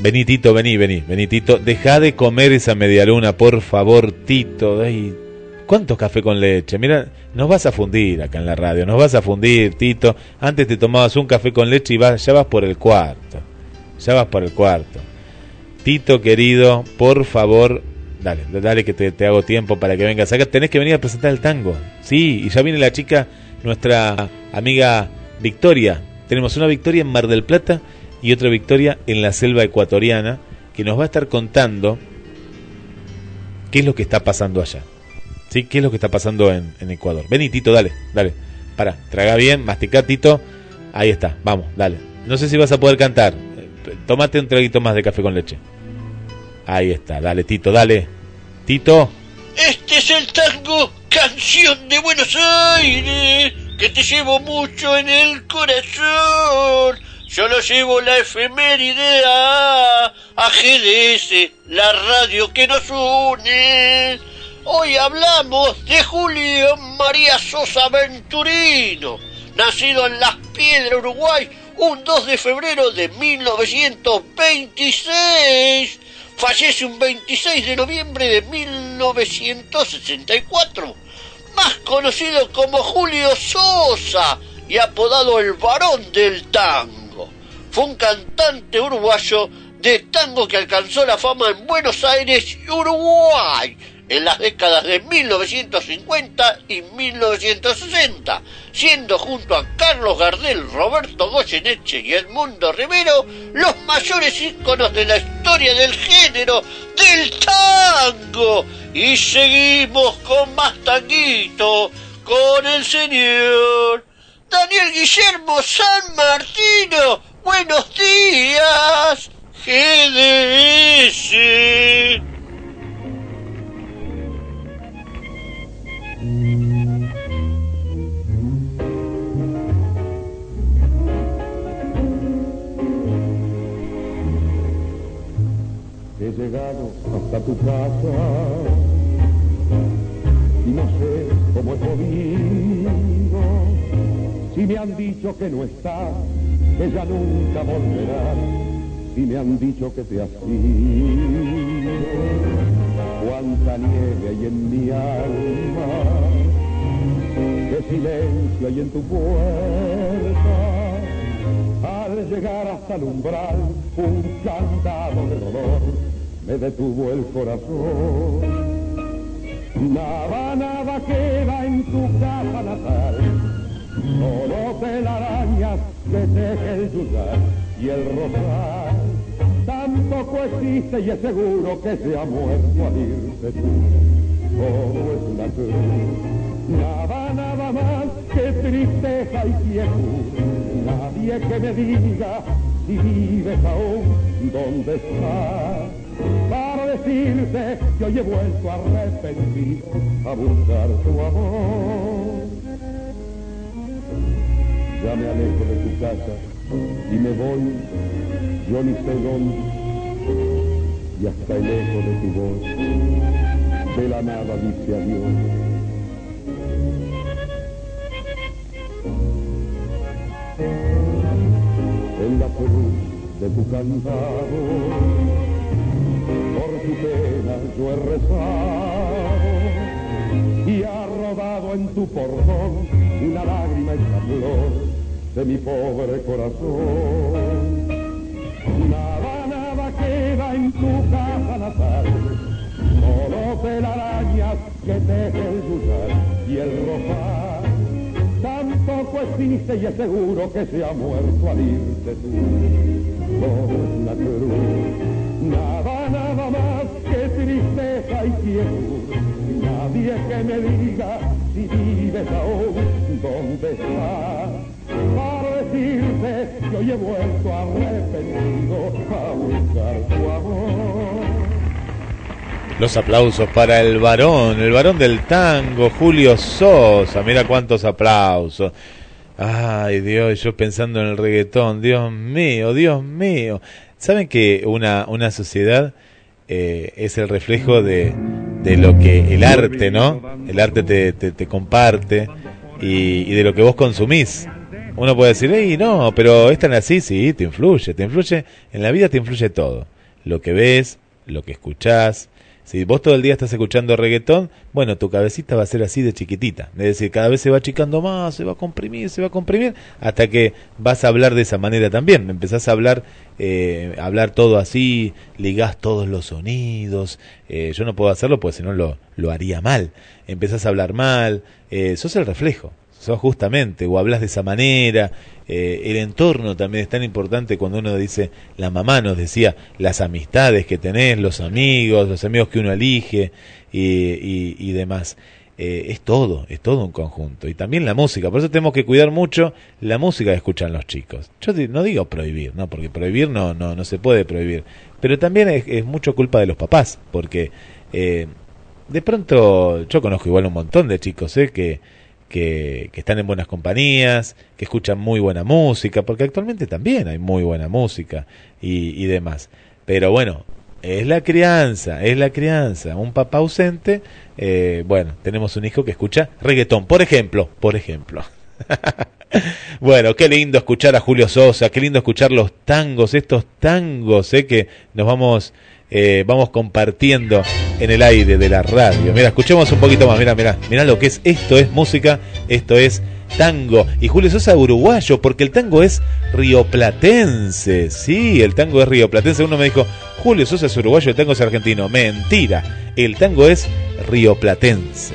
Vení, Tito, vení, vení, vení, Tito. Deja de comer esa media luna, por favor, Tito. Ay, ¿Cuánto café con leche? Mira, nos vas a fundir acá en la radio, nos vas a fundir, Tito. Antes te tomabas un café con leche y vas, ya vas por el cuarto. Ya vas por el cuarto. Tito, querido, por favor, dale, dale que te, te hago tiempo para que vengas acá. Tenés que venir a presentar el tango. Sí, y ya viene la chica, nuestra amiga Victoria. Tenemos una Victoria en Mar del Plata y otra victoria en la selva ecuatoriana, que nos va a estar contando qué es lo que está pasando allá. ¿Sí? ¿Qué es lo que está pasando en, Ecuador? Vení, Tito, dale, dale. Para, traga bien, mastica, Tito. Ahí está, vamos, dale. No sé si vas a poder cantar. Tómate un traguito más de café con leche. Ahí está, dale, Tito, dale. Tito. Este es el tango Canción de Buenos Aires, que te llevo mucho en el corazón. Yo lo llevo la efeméride a, a GDS, la radio que nos une. Hoy hablamos de Julio María Sosa Venturino, nacido en Las Piedras, Uruguay, un 2 de febrero de 1926. Fallece un 26 de noviembre de 1964, más conocido como Julio Sosa y apodado el varón del tango. Fue un cantante uruguayo de tango que alcanzó la fama en Buenos Aires y Uruguay en las décadas de 1950 y 1960, siendo junto a Carlos Gardel, Roberto Goyeneche y Edmundo Rivero los mayores íconos de la historia del género del tango. Y seguimos con más tanguito con el señor Daniel Guillermo San Martino Buenos días, GDS. Llegado hasta tu casa y no sé cómo he podido. Si me han dicho que no estás ella nunca volverá. y me han dicho que te has ido. Cuánta nieve hay en mi alma, qué silencio hay en tu puerta. Al llegar hasta el umbral, un candado de dolor me detuvo el corazón. Nada, nada queda en tu casa natal, solo telarañas que teje el yuyar y el rosal. Tampoco existe y es seguro que se ha muerto al irse tú. Todo es una cruz, nada, nada más que tristeza y quietud. Nadie que me diga si vives aún, ¿dónde estás? Para decirte que hoy he vuelto arrepentido a buscar tu amor. Ya me alejo de tu casa y me voy, yo ni sé dónde, y hasta el eco de tu voz, de la nada dice adiós. En la cruz de tu cantado, tu pena yo he rezado y ha rodado en tu portón una lágrima esta flor de mi pobre corazón. Nada, nada queda en tu casa natal, solo telarañas que teje el yuyar y el rosal. Tampoco existe y es seguro que se ha muerto al irte tú. Es una cruz, nada, nada más que tristeza y quietud. Nadie que me diga si vives aún, ¿dónde estás? Para decirte que hoy he vuelto arrepentido a buscar tu amor. Los aplausos para el varón, el varón del tango, Julio Sosa. Mira cuántos aplausos. Ay, Dios, yo pensando en el reggaetón, Dios mío, Dios mío. ¿Saben que una, una sociedad eh, es el reflejo de, de lo que el arte, ¿no? El arte te, te, te comparte y, y de lo que vos consumís. Uno puede decir, hey, no, pero es tan así, sí, te influye, te influye, en la vida te influye todo. Lo que ves, lo que escuchás, si vos todo el día estás escuchando reggaetón, bueno, tu cabecita va a ser así de chiquitita. Es decir, cada vez se va achicando más, se va a comprimir, se va a comprimir, hasta que vas a hablar de esa manera también. Empezás a hablar, eh, hablar todo así, ligás todos los sonidos. Eh, yo no puedo hacerlo porque si no lo, lo haría mal. Empezás a hablar mal, eh, sos el reflejo sos justamente, o hablas de esa manera, eh, el entorno también es tan importante cuando uno dice, la mamá nos decía, las amistades que tenés, los amigos, los amigos que uno elige y, y, demás. Eh, es todo, es todo un conjunto. Y también la música, por eso tenemos que cuidar mucho la música que escuchan los chicos. Yo no digo prohibir, ¿no? porque prohibir no, no, no se puede prohibir, pero también es, es mucho culpa de los papás, porque eh, de pronto yo conozco igual un montón de chicos ¿eh? que que, que, están en buenas compañías, que escuchan muy buena música, porque actualmente también hay muy buena música y, demás. Pero bueno, es la crianza, es la crianza. Un papá ausente, eh, bueno, tenemos un hijo que escucha reggaetón, por ejemplo, por ejemplo. bueno, qué lindo escuchar a Julio Sosa, qué lindo escuchar los tangos, estos tangos eh, que nos vamos eh, vamos compartiendo en el aire de la radio. Mira, escuchemos un poquito más. Mira, mira, mira lo que es. Esto es música, esto es tango. Y Julio Sosa uruguayo, porque el tango es rioplatense. Sí, el tango es rioplatense. Uno me dijo, Julio Sosa es uruguayo, el tango es argentino. Mentira, el tango es rioplatense.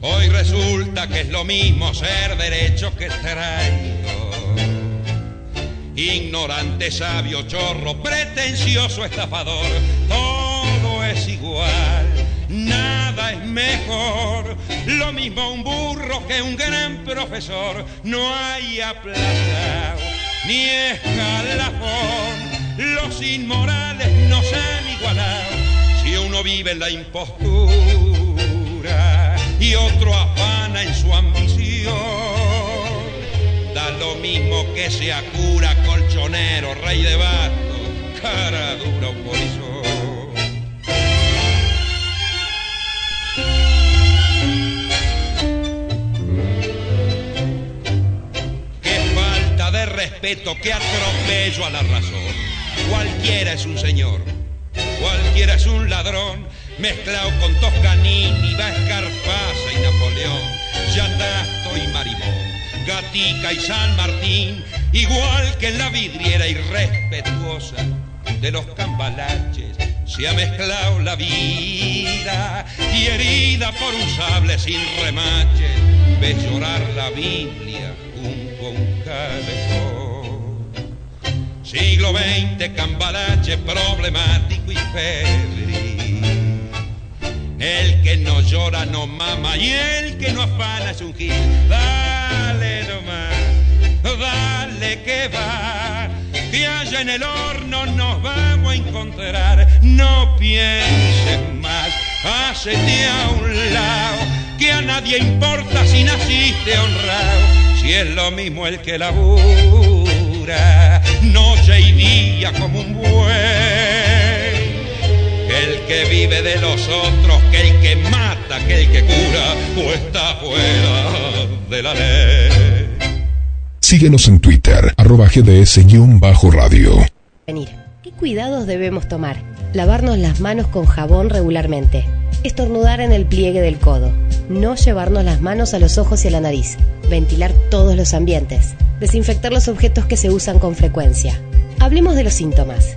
Hoy resulta que es lo mismo ser derecho que traigo. ignorante, sabio, chorro, pretencioso, estafador, todo es igual, nada es mejor, lo mismo un burro que un gran profesor, no hay aplazado ni escalafón, los inmorales nos han igualado, si uno vive en la impostura y otro afana en su ambición da lo mismo que sea cura, colchonero, rey de bastos, cara dura o polizón. Qué falta de respeto, qué atropello a la razón. Cualquiera es un señor, cualquiera es un ladrón, mezclado con Toscanini, Escarpasa y Napoleón, Yatasto y Marimón. Gatica y San Martín, igual que en la vidriera irrespetuosa de los cambalaches, se ha mezclado la vida y herida por un sable sin remache, ves llorar la Biblia junto a un calefón. Siglo XX, cambalache problemático y febril. El que no llora no mama y el que no afana es un gil. Dale nomás, dale que va, que allá en el horno nos vamos a encontrar. No pienses más, hacete a un lado, que a nadie importa si naciste honrado, si es lo mismo el que labura, noche y día como un buey el que vive de los otros, que el que mata, que el que cura, o está fuera de la ley. Síguenos en Twitter, arroba GDS-radio. Venir. ¿Qué cuidados debemos tomar? Lavarnos las manos con jabón regularmente. Estornudar en el pliegue del codo. No llevarnos las manos a los ojos y a la nariz. Ventilar todos los ambientes. Desinfectar los objetos que se usan con frecuencia. Hablemos de los síntomas.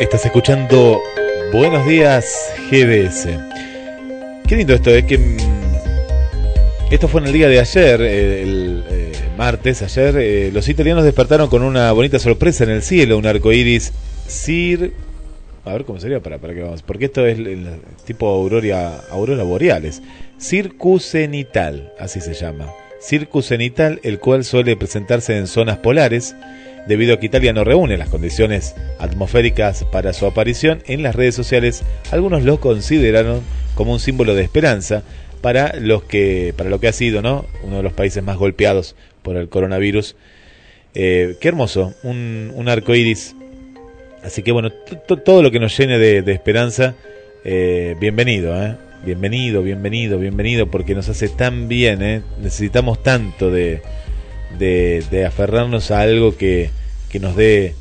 Estás escuchando Buenos Días GDS. Qué lindo esto, es que mm, esto fue en el día de ayer, eh, el eh, martes, ayer, eh, los italianos despertaron con una bonita sorpresa en el cielo, un arco iris Sir. A ver cómo sería para, para que vamos, porque esto es el, tipo aurora, aurora boreales. Circuscenital, así se llama. Circuscenital, el cual suele presentarse en zonas polares debido a que Italia no reúne las condiciones atmosféricas para su aparición, en las redes sociales algunos lo consideraron como un símbolo de esperanza para los que para lo que ha sido, ¿no? Uno de los países más golpeados por el coronavirus. Eh, qué hermoso, un, un arco iris. Así que bueno, todo lo que nos llene de, esperanza, eh, bienvenido, ¿eh? Bienvenido, bienvenido, bienvenido, porque nos hace tan bien, ¿eh? Necesitamos tanto de, de, aferrarnos a algo que, que nos dé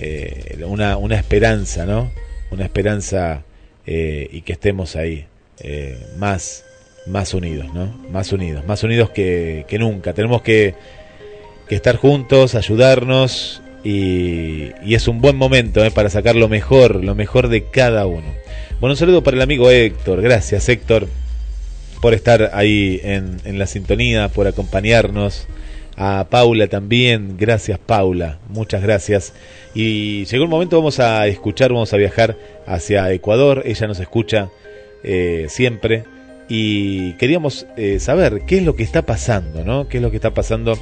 eh, una, una esperanza, ¿no? Una esperanza eh, y que estemos ahí eh, más, más unidos, ¿no? Más unidos, más unidos que, que nunca. Tenemos que, que estar juntos, ayudarnos y, y es un buen momento para sacar lo mejor, lo mejor de cada uno. Bueno, un saludo para el amigo Héctor. Gracias, Héctor, por estar ahí en, en la sintonía, por acompañarnos a Paula también, gracias Paula, muchas gracias. Y llegó el momento, vamos a escuchar, vamos a viajar hacia Ecuador, ella nos escucha eh, siempre y queríamos eh, saber qué es lo que está pasando, ¿no? ¿Qué es lo que está pasando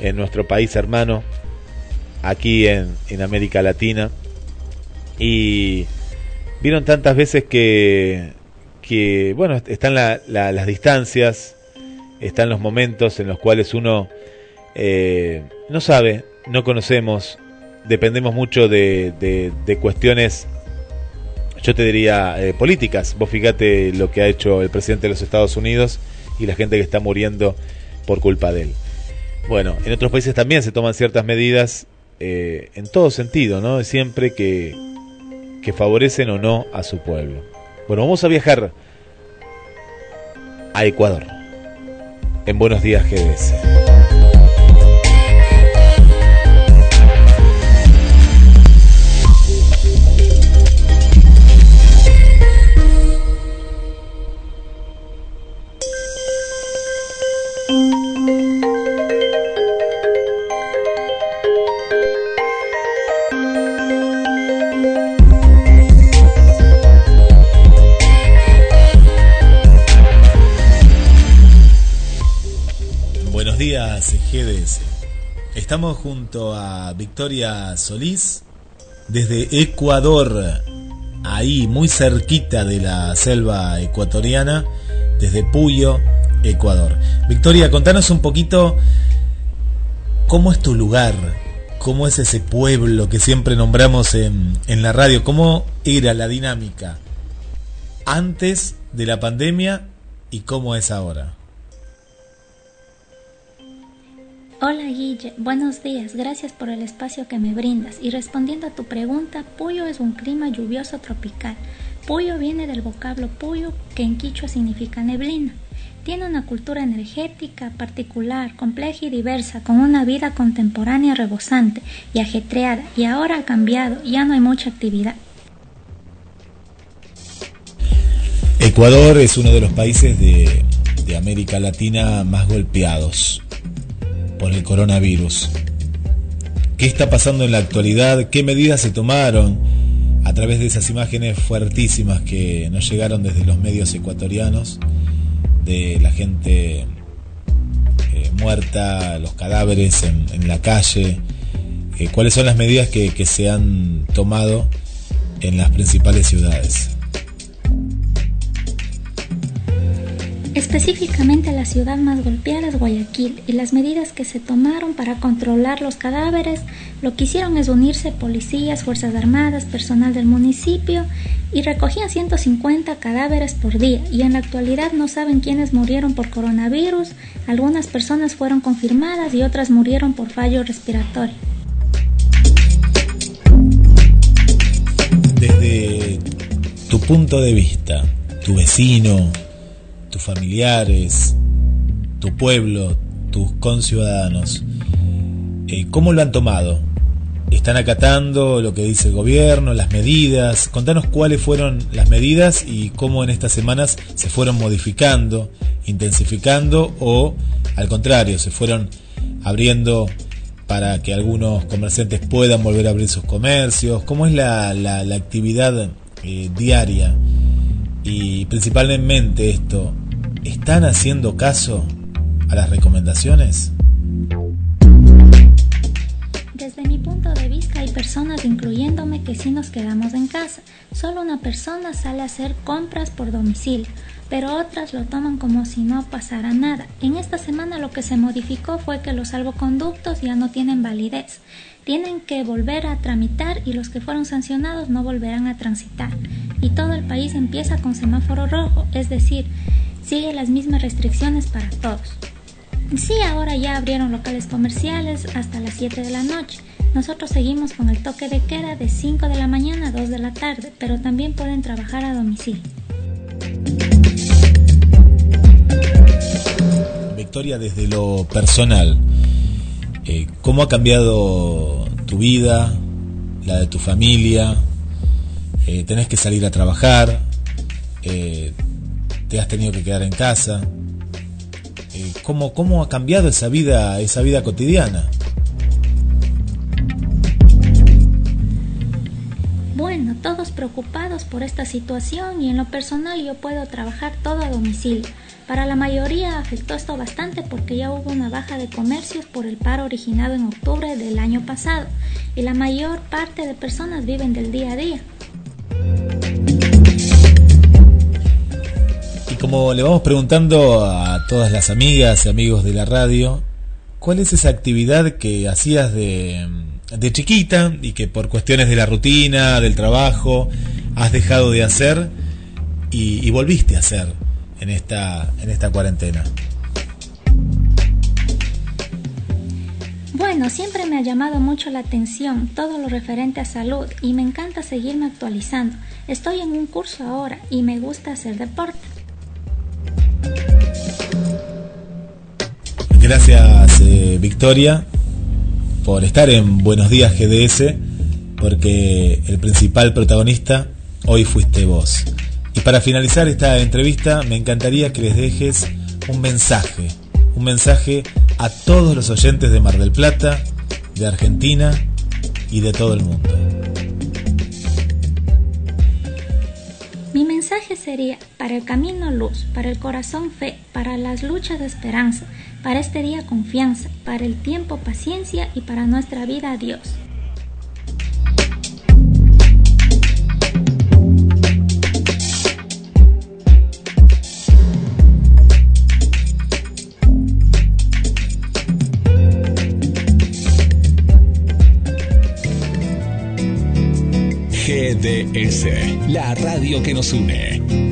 en nuestro país hermano, aquí en, en América Latina? Y vieron tantas veces que, que bueno, están la, la, las distancias, están los momentos en los cuales uno eh, no sabe, no conocemos, dependemos mucho de, de, cuestiones, yo te diría, eh, políticas. Vos fíjate lo que ha hecho el presidente de los Estados Unidos y la gente que está muriendo por culpa de él. bueno, en otros países también se toman ciertas medidas eh, en todo sentido, ¿no? Siempre que, que favorecen o no a su pueblo. Bueno, vamos a viajar a Ecuador. En Buenos Días GDS. GDS. Estamos junto a Victoria Solís desde Ecuador, ahí muy cerquita de la selva ecuatoriana, desde Puyo, Ecuador. Victoria, contanos un poquito cómo es tu lugar, cómo es ese pueblo que siempre nombramos en, en la radio, cómo era la dinámica antes de la pandemia y cómo es ahora. Hola Guille, buenos días, gracias por el espacio que me brindas. Y respondiendo a tu pregunta, Puyo es un clima lluvioso tropical. Puyo viene del vocablo Puyo, que en quichua significa neblina. Tiene una cultura energética particular, compleja y diversa, con una vida contemporánea rebosante y ajetreada, y ahora ha cambiado, ya no hay mucha actividad. Ecuador es uno de los países de, de América Latina más golpeados por el coronavirus. ¿Qué está pasando en la actualidad? ¿Qué medidas se tomaron a través de esas imágenes fuertísimas que nos llegaron desde los medios ecuatorianos de la gente eh, muerta, los cadáveres en, la calle? Eh, ¿Cuáles son las medidas que se han tomado en las principales ciudades? Específicamente la ciudad más golpeada es Guayaquil y las medidas que se tomaron para controlar los cadáveres lo que hicieron es unirse policías, fuerzas armadas, personal del municipio y recogían 150 cadáveres por día y en la actualidad no saben quiénes murieron por coronavirus, algunas personas fueron confirmadas y otras murieron por fallo respiratorio. Desde tu punto de vista, tu vecino, tus familiares, tu pueblo, tus conciudadanos, eh, ¿cómo lo han tomado? ¿Están acatando lo que dice el gobierno, las medidas? Contanos cuáles fueron las medidas y cómo en estas semanas se fueron modificando, intensificando o al contrario, se fueron abriendo para que algunos comerciantes puedan volver a abrir sus comercios. ¿Cómo es la, la, actividad eh, diaria? Y principalmente esto, ¿están haciendo caso a las recomendaciones? Desde mi punto de vista hay personas, incluyéndome, que sí nos quedamos en casa. Solo una persona sale a hacer compras por domicilio, pero otras lo toman como si no pasara nada. En esta semana lo que se modificó fue que los salvoconductos ya no tienen validez. Tienen que volver a tramitar y los que fueron sancionados no volverán a transitar. Y todo el país empieza con semáforo rojo, es decir, sigue las mismas restricciones para todos. Sí, ahora ya abrieron locales comerciales hasta las 7 de la noche. Nosotros seguimos con el toque de queda de 5 de la mañana a 2 de la tarde, pero también pueden trabajar a domicilio. Victoria, desde lo personal, eh, ¿cómo ha cambiado tu vida, la de tu familia? Eh, ¿Tenés que salir a trabajar? Eh, ¿Te has tenido que quedar en casa? Eh, ¿cómo, ¿Cómo ha cambiado esa vida, esa vida cotidiana? Bueno, todos preocupados por esta situación y en lo personal yo puedo trabajar todo a domicilio. Para la mayoría afectó esto bastante porque ya hubo una baja de comercios por el paro originado en octubre del año pasado y la mayor parte de personas viven del día a día. Como le vamos preguntando a todas las amigas y amigos de la radio, ¿cuál es esa actividad que hacías de, de chiquita y que por cuestiones de la rutina, del trabajo, has dejado de hacer y, y volviste a hacer en esta, en esta cuarentena? Bueno, siempre me ha llamado mucho la atención todo lo referente a salud y me encanta seguirme actualizando. Estoy en un curso ahora y me gusta hacer deporte. Gracias eh, Victoria por estar en Buenos Días GDS, porque el principal protagonista hoy fuiste vos. Y para finalizar esta entrevista me encantaría que les dejes un mensaje, un mensaje a todos los oyentes de Mar del Plata, de Argentina y de todo el mundo. Mi mensaje sería, para el camino luz, para el corazón fe, para las luchas esperanza, para este día confianza, para el tiempo paciencia y para nuestra vida Dios. GDS, la radio que nos une.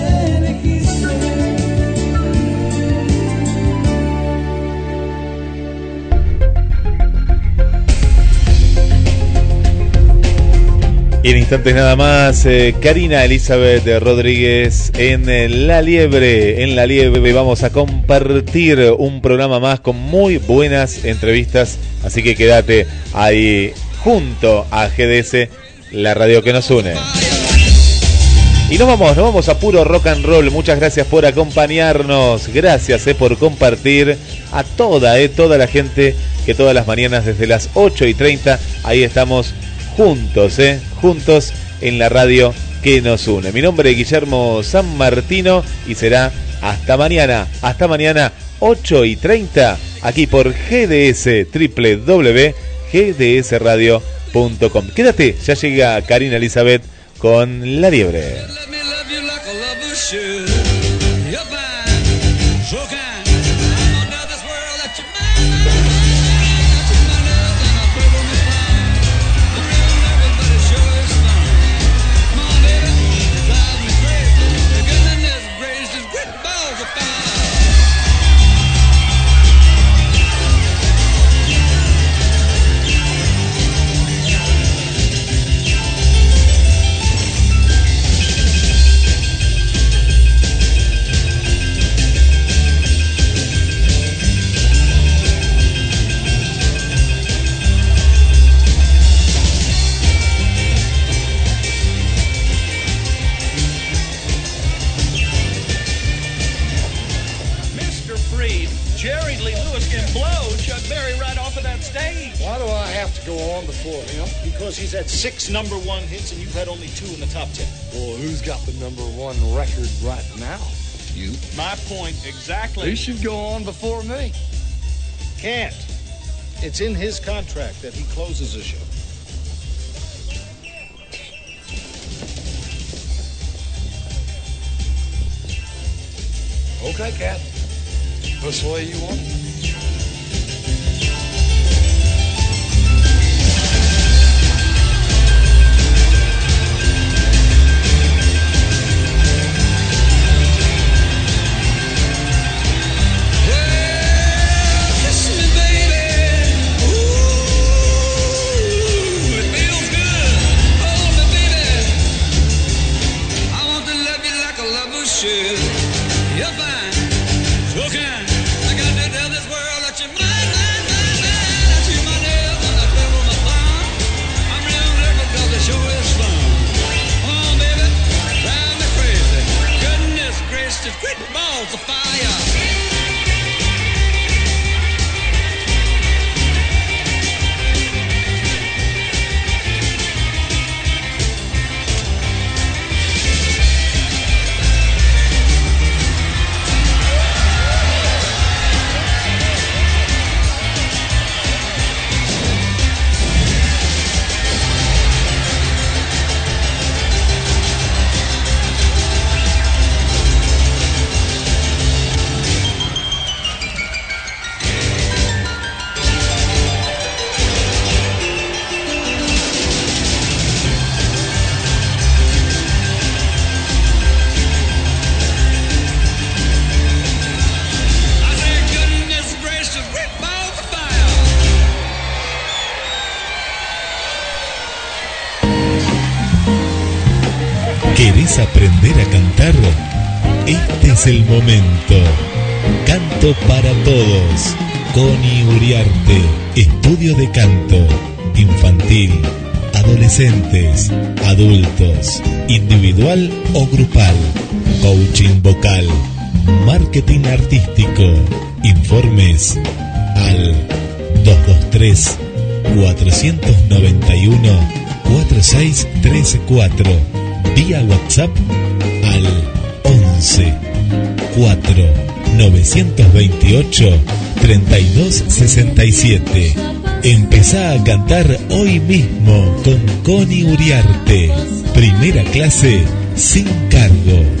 Y en instantes nada más, eh, Karina Elizabeth Rodríguez en eh, La Liebre. En La Liebre vamos a compartir un programa más con muy buenas entrevistas. Así que quédate ahí junto a GDS, la radio que nos une. Y nos vamos, nos vamos a puro rock and roll. Muchas gracias por acompañarnos. Gracias eh, por compartir a toda, toda la gente que todas las mañanas desde las 8 y 30 ahí estamos juntos, eh, juntos en la radio que nos une. Mi nombre es Guillermo San Martino y será hasta mañana, hasta mañana 8 y 30 aquí por GDS www.gdsradio.com. Quédate, ya llega Karina Elizabeth con La Liebre. He's had six number one hits and you've had only two in the top ten. Well, who's got the number one record right now? You. My point exactly. He should go on before me. Can't. It's in his contract that he closes the show. Okay, Cat. This way you want el momento. Canto para todos. Connie Uriarte. Estudio de canto. Infantil. Adolescentes. Adultos. Individual o grupal. Coaching vocal. Marketing artístico. Informes al 223 491 4634 vía WhatsApp al 11 4 928 3267. Empezá a cantar hoy mismo con Connie Uriarte. Primera clase sin cargo.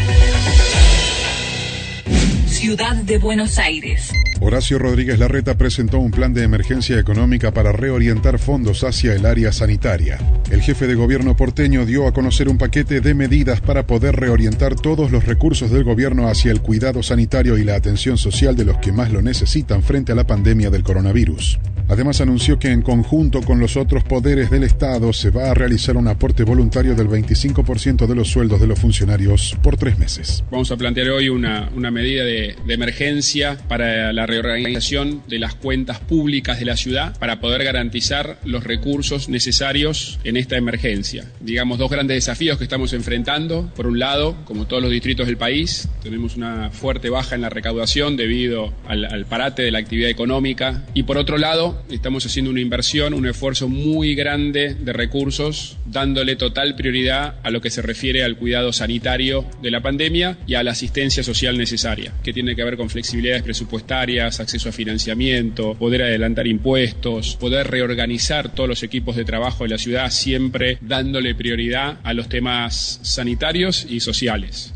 Ciudad de Buenos Aires. Horacio Rodríguez Larreta presentó un plan de emergencia económica para reorientar fondos hacia el área sanitaria. El jefe de gobierno porteño dio a conocer un paquete de medidas para poder reorientar todos los recursos del gobierno hacia el cuidado sanitario y la atención social de los que más lo necesitan frente a la pandemia del coronavirus. Además anunció que en conjunto con los otros poderes del Estado se va a realizar un aporte voluntario del 25% de los sueldos de los funcionarios por tres meses. Vamos a plantear hoy una, una medida de, emergencia para la reorganización de las cuentas públicas de la ciudad para poder garantizar los recursos necesarios en esta emergencia. Digamos, dos grandes desafíos que estamos enfrentando. Por un lado, como todos los distritos del país, tenemos una fuerte baja en la recaudación debido al parate de la actividad económica. Y por otro lado, estamos haciendo una inversión, un esfuerzo muy grande de recursos, dándole total prioridad a lo que se refiere al cuidado sanitario de la pandemia y a la asistencia social necesaria, que tiene que ver con flexibilidades presupuestarias, acceso a financiamiento, poder adelantar impuestos, poder reorganizar todos los equipos de trabajo de la ciudad, siempre dándole prioridad a los temas sanitarios y sociales.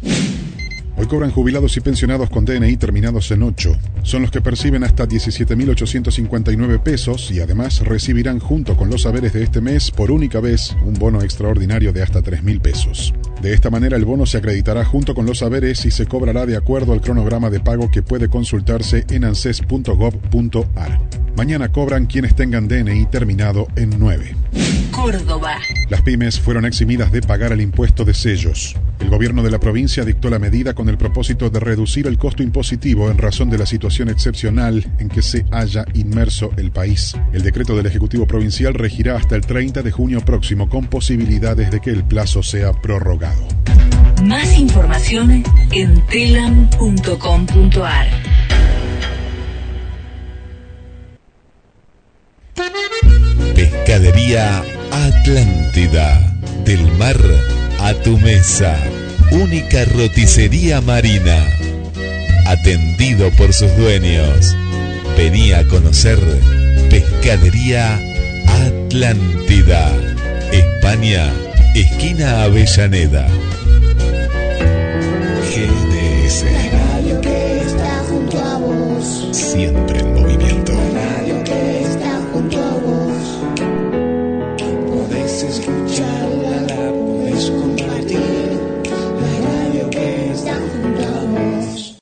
Hoy cobran jubilados y pensionados con DNI terminados en 8. Son los que perciben hasta 17.859 pesos y además recibirán junto con los saberes de este mes por única vez un bono extraordinario de hasta 3.000 pesos. De esta manera el bono se acreditará junto con los saberes y se cobrará de acuerdo al cronograma de pago que puede consultarse en anses.gov.ar. Mañana cobran quienes tengan DNI terminado en 9. Córdoba. Las pymes fueron eximidas de pagar el impuesto de sellos. El gobierno de la provincia dictó la medida con el propósito de reducir el costo impositivo en razón de la situación excepcional en que se haya inmerso el país. El decreto del Ejecutivo Provincial regirá hasta el 30 de junio próximo con posibilidades de que el plazo sea prorrogado. Más información en telam.com.ar. Pescadería Atlántida. Del mar a tu mesa. Única roticería marina. Atendido por sus dueños. Venía a conocer Pescadería Atlántida. España, esquina Avellaneda. GDS La radio que está junto a vos. Siente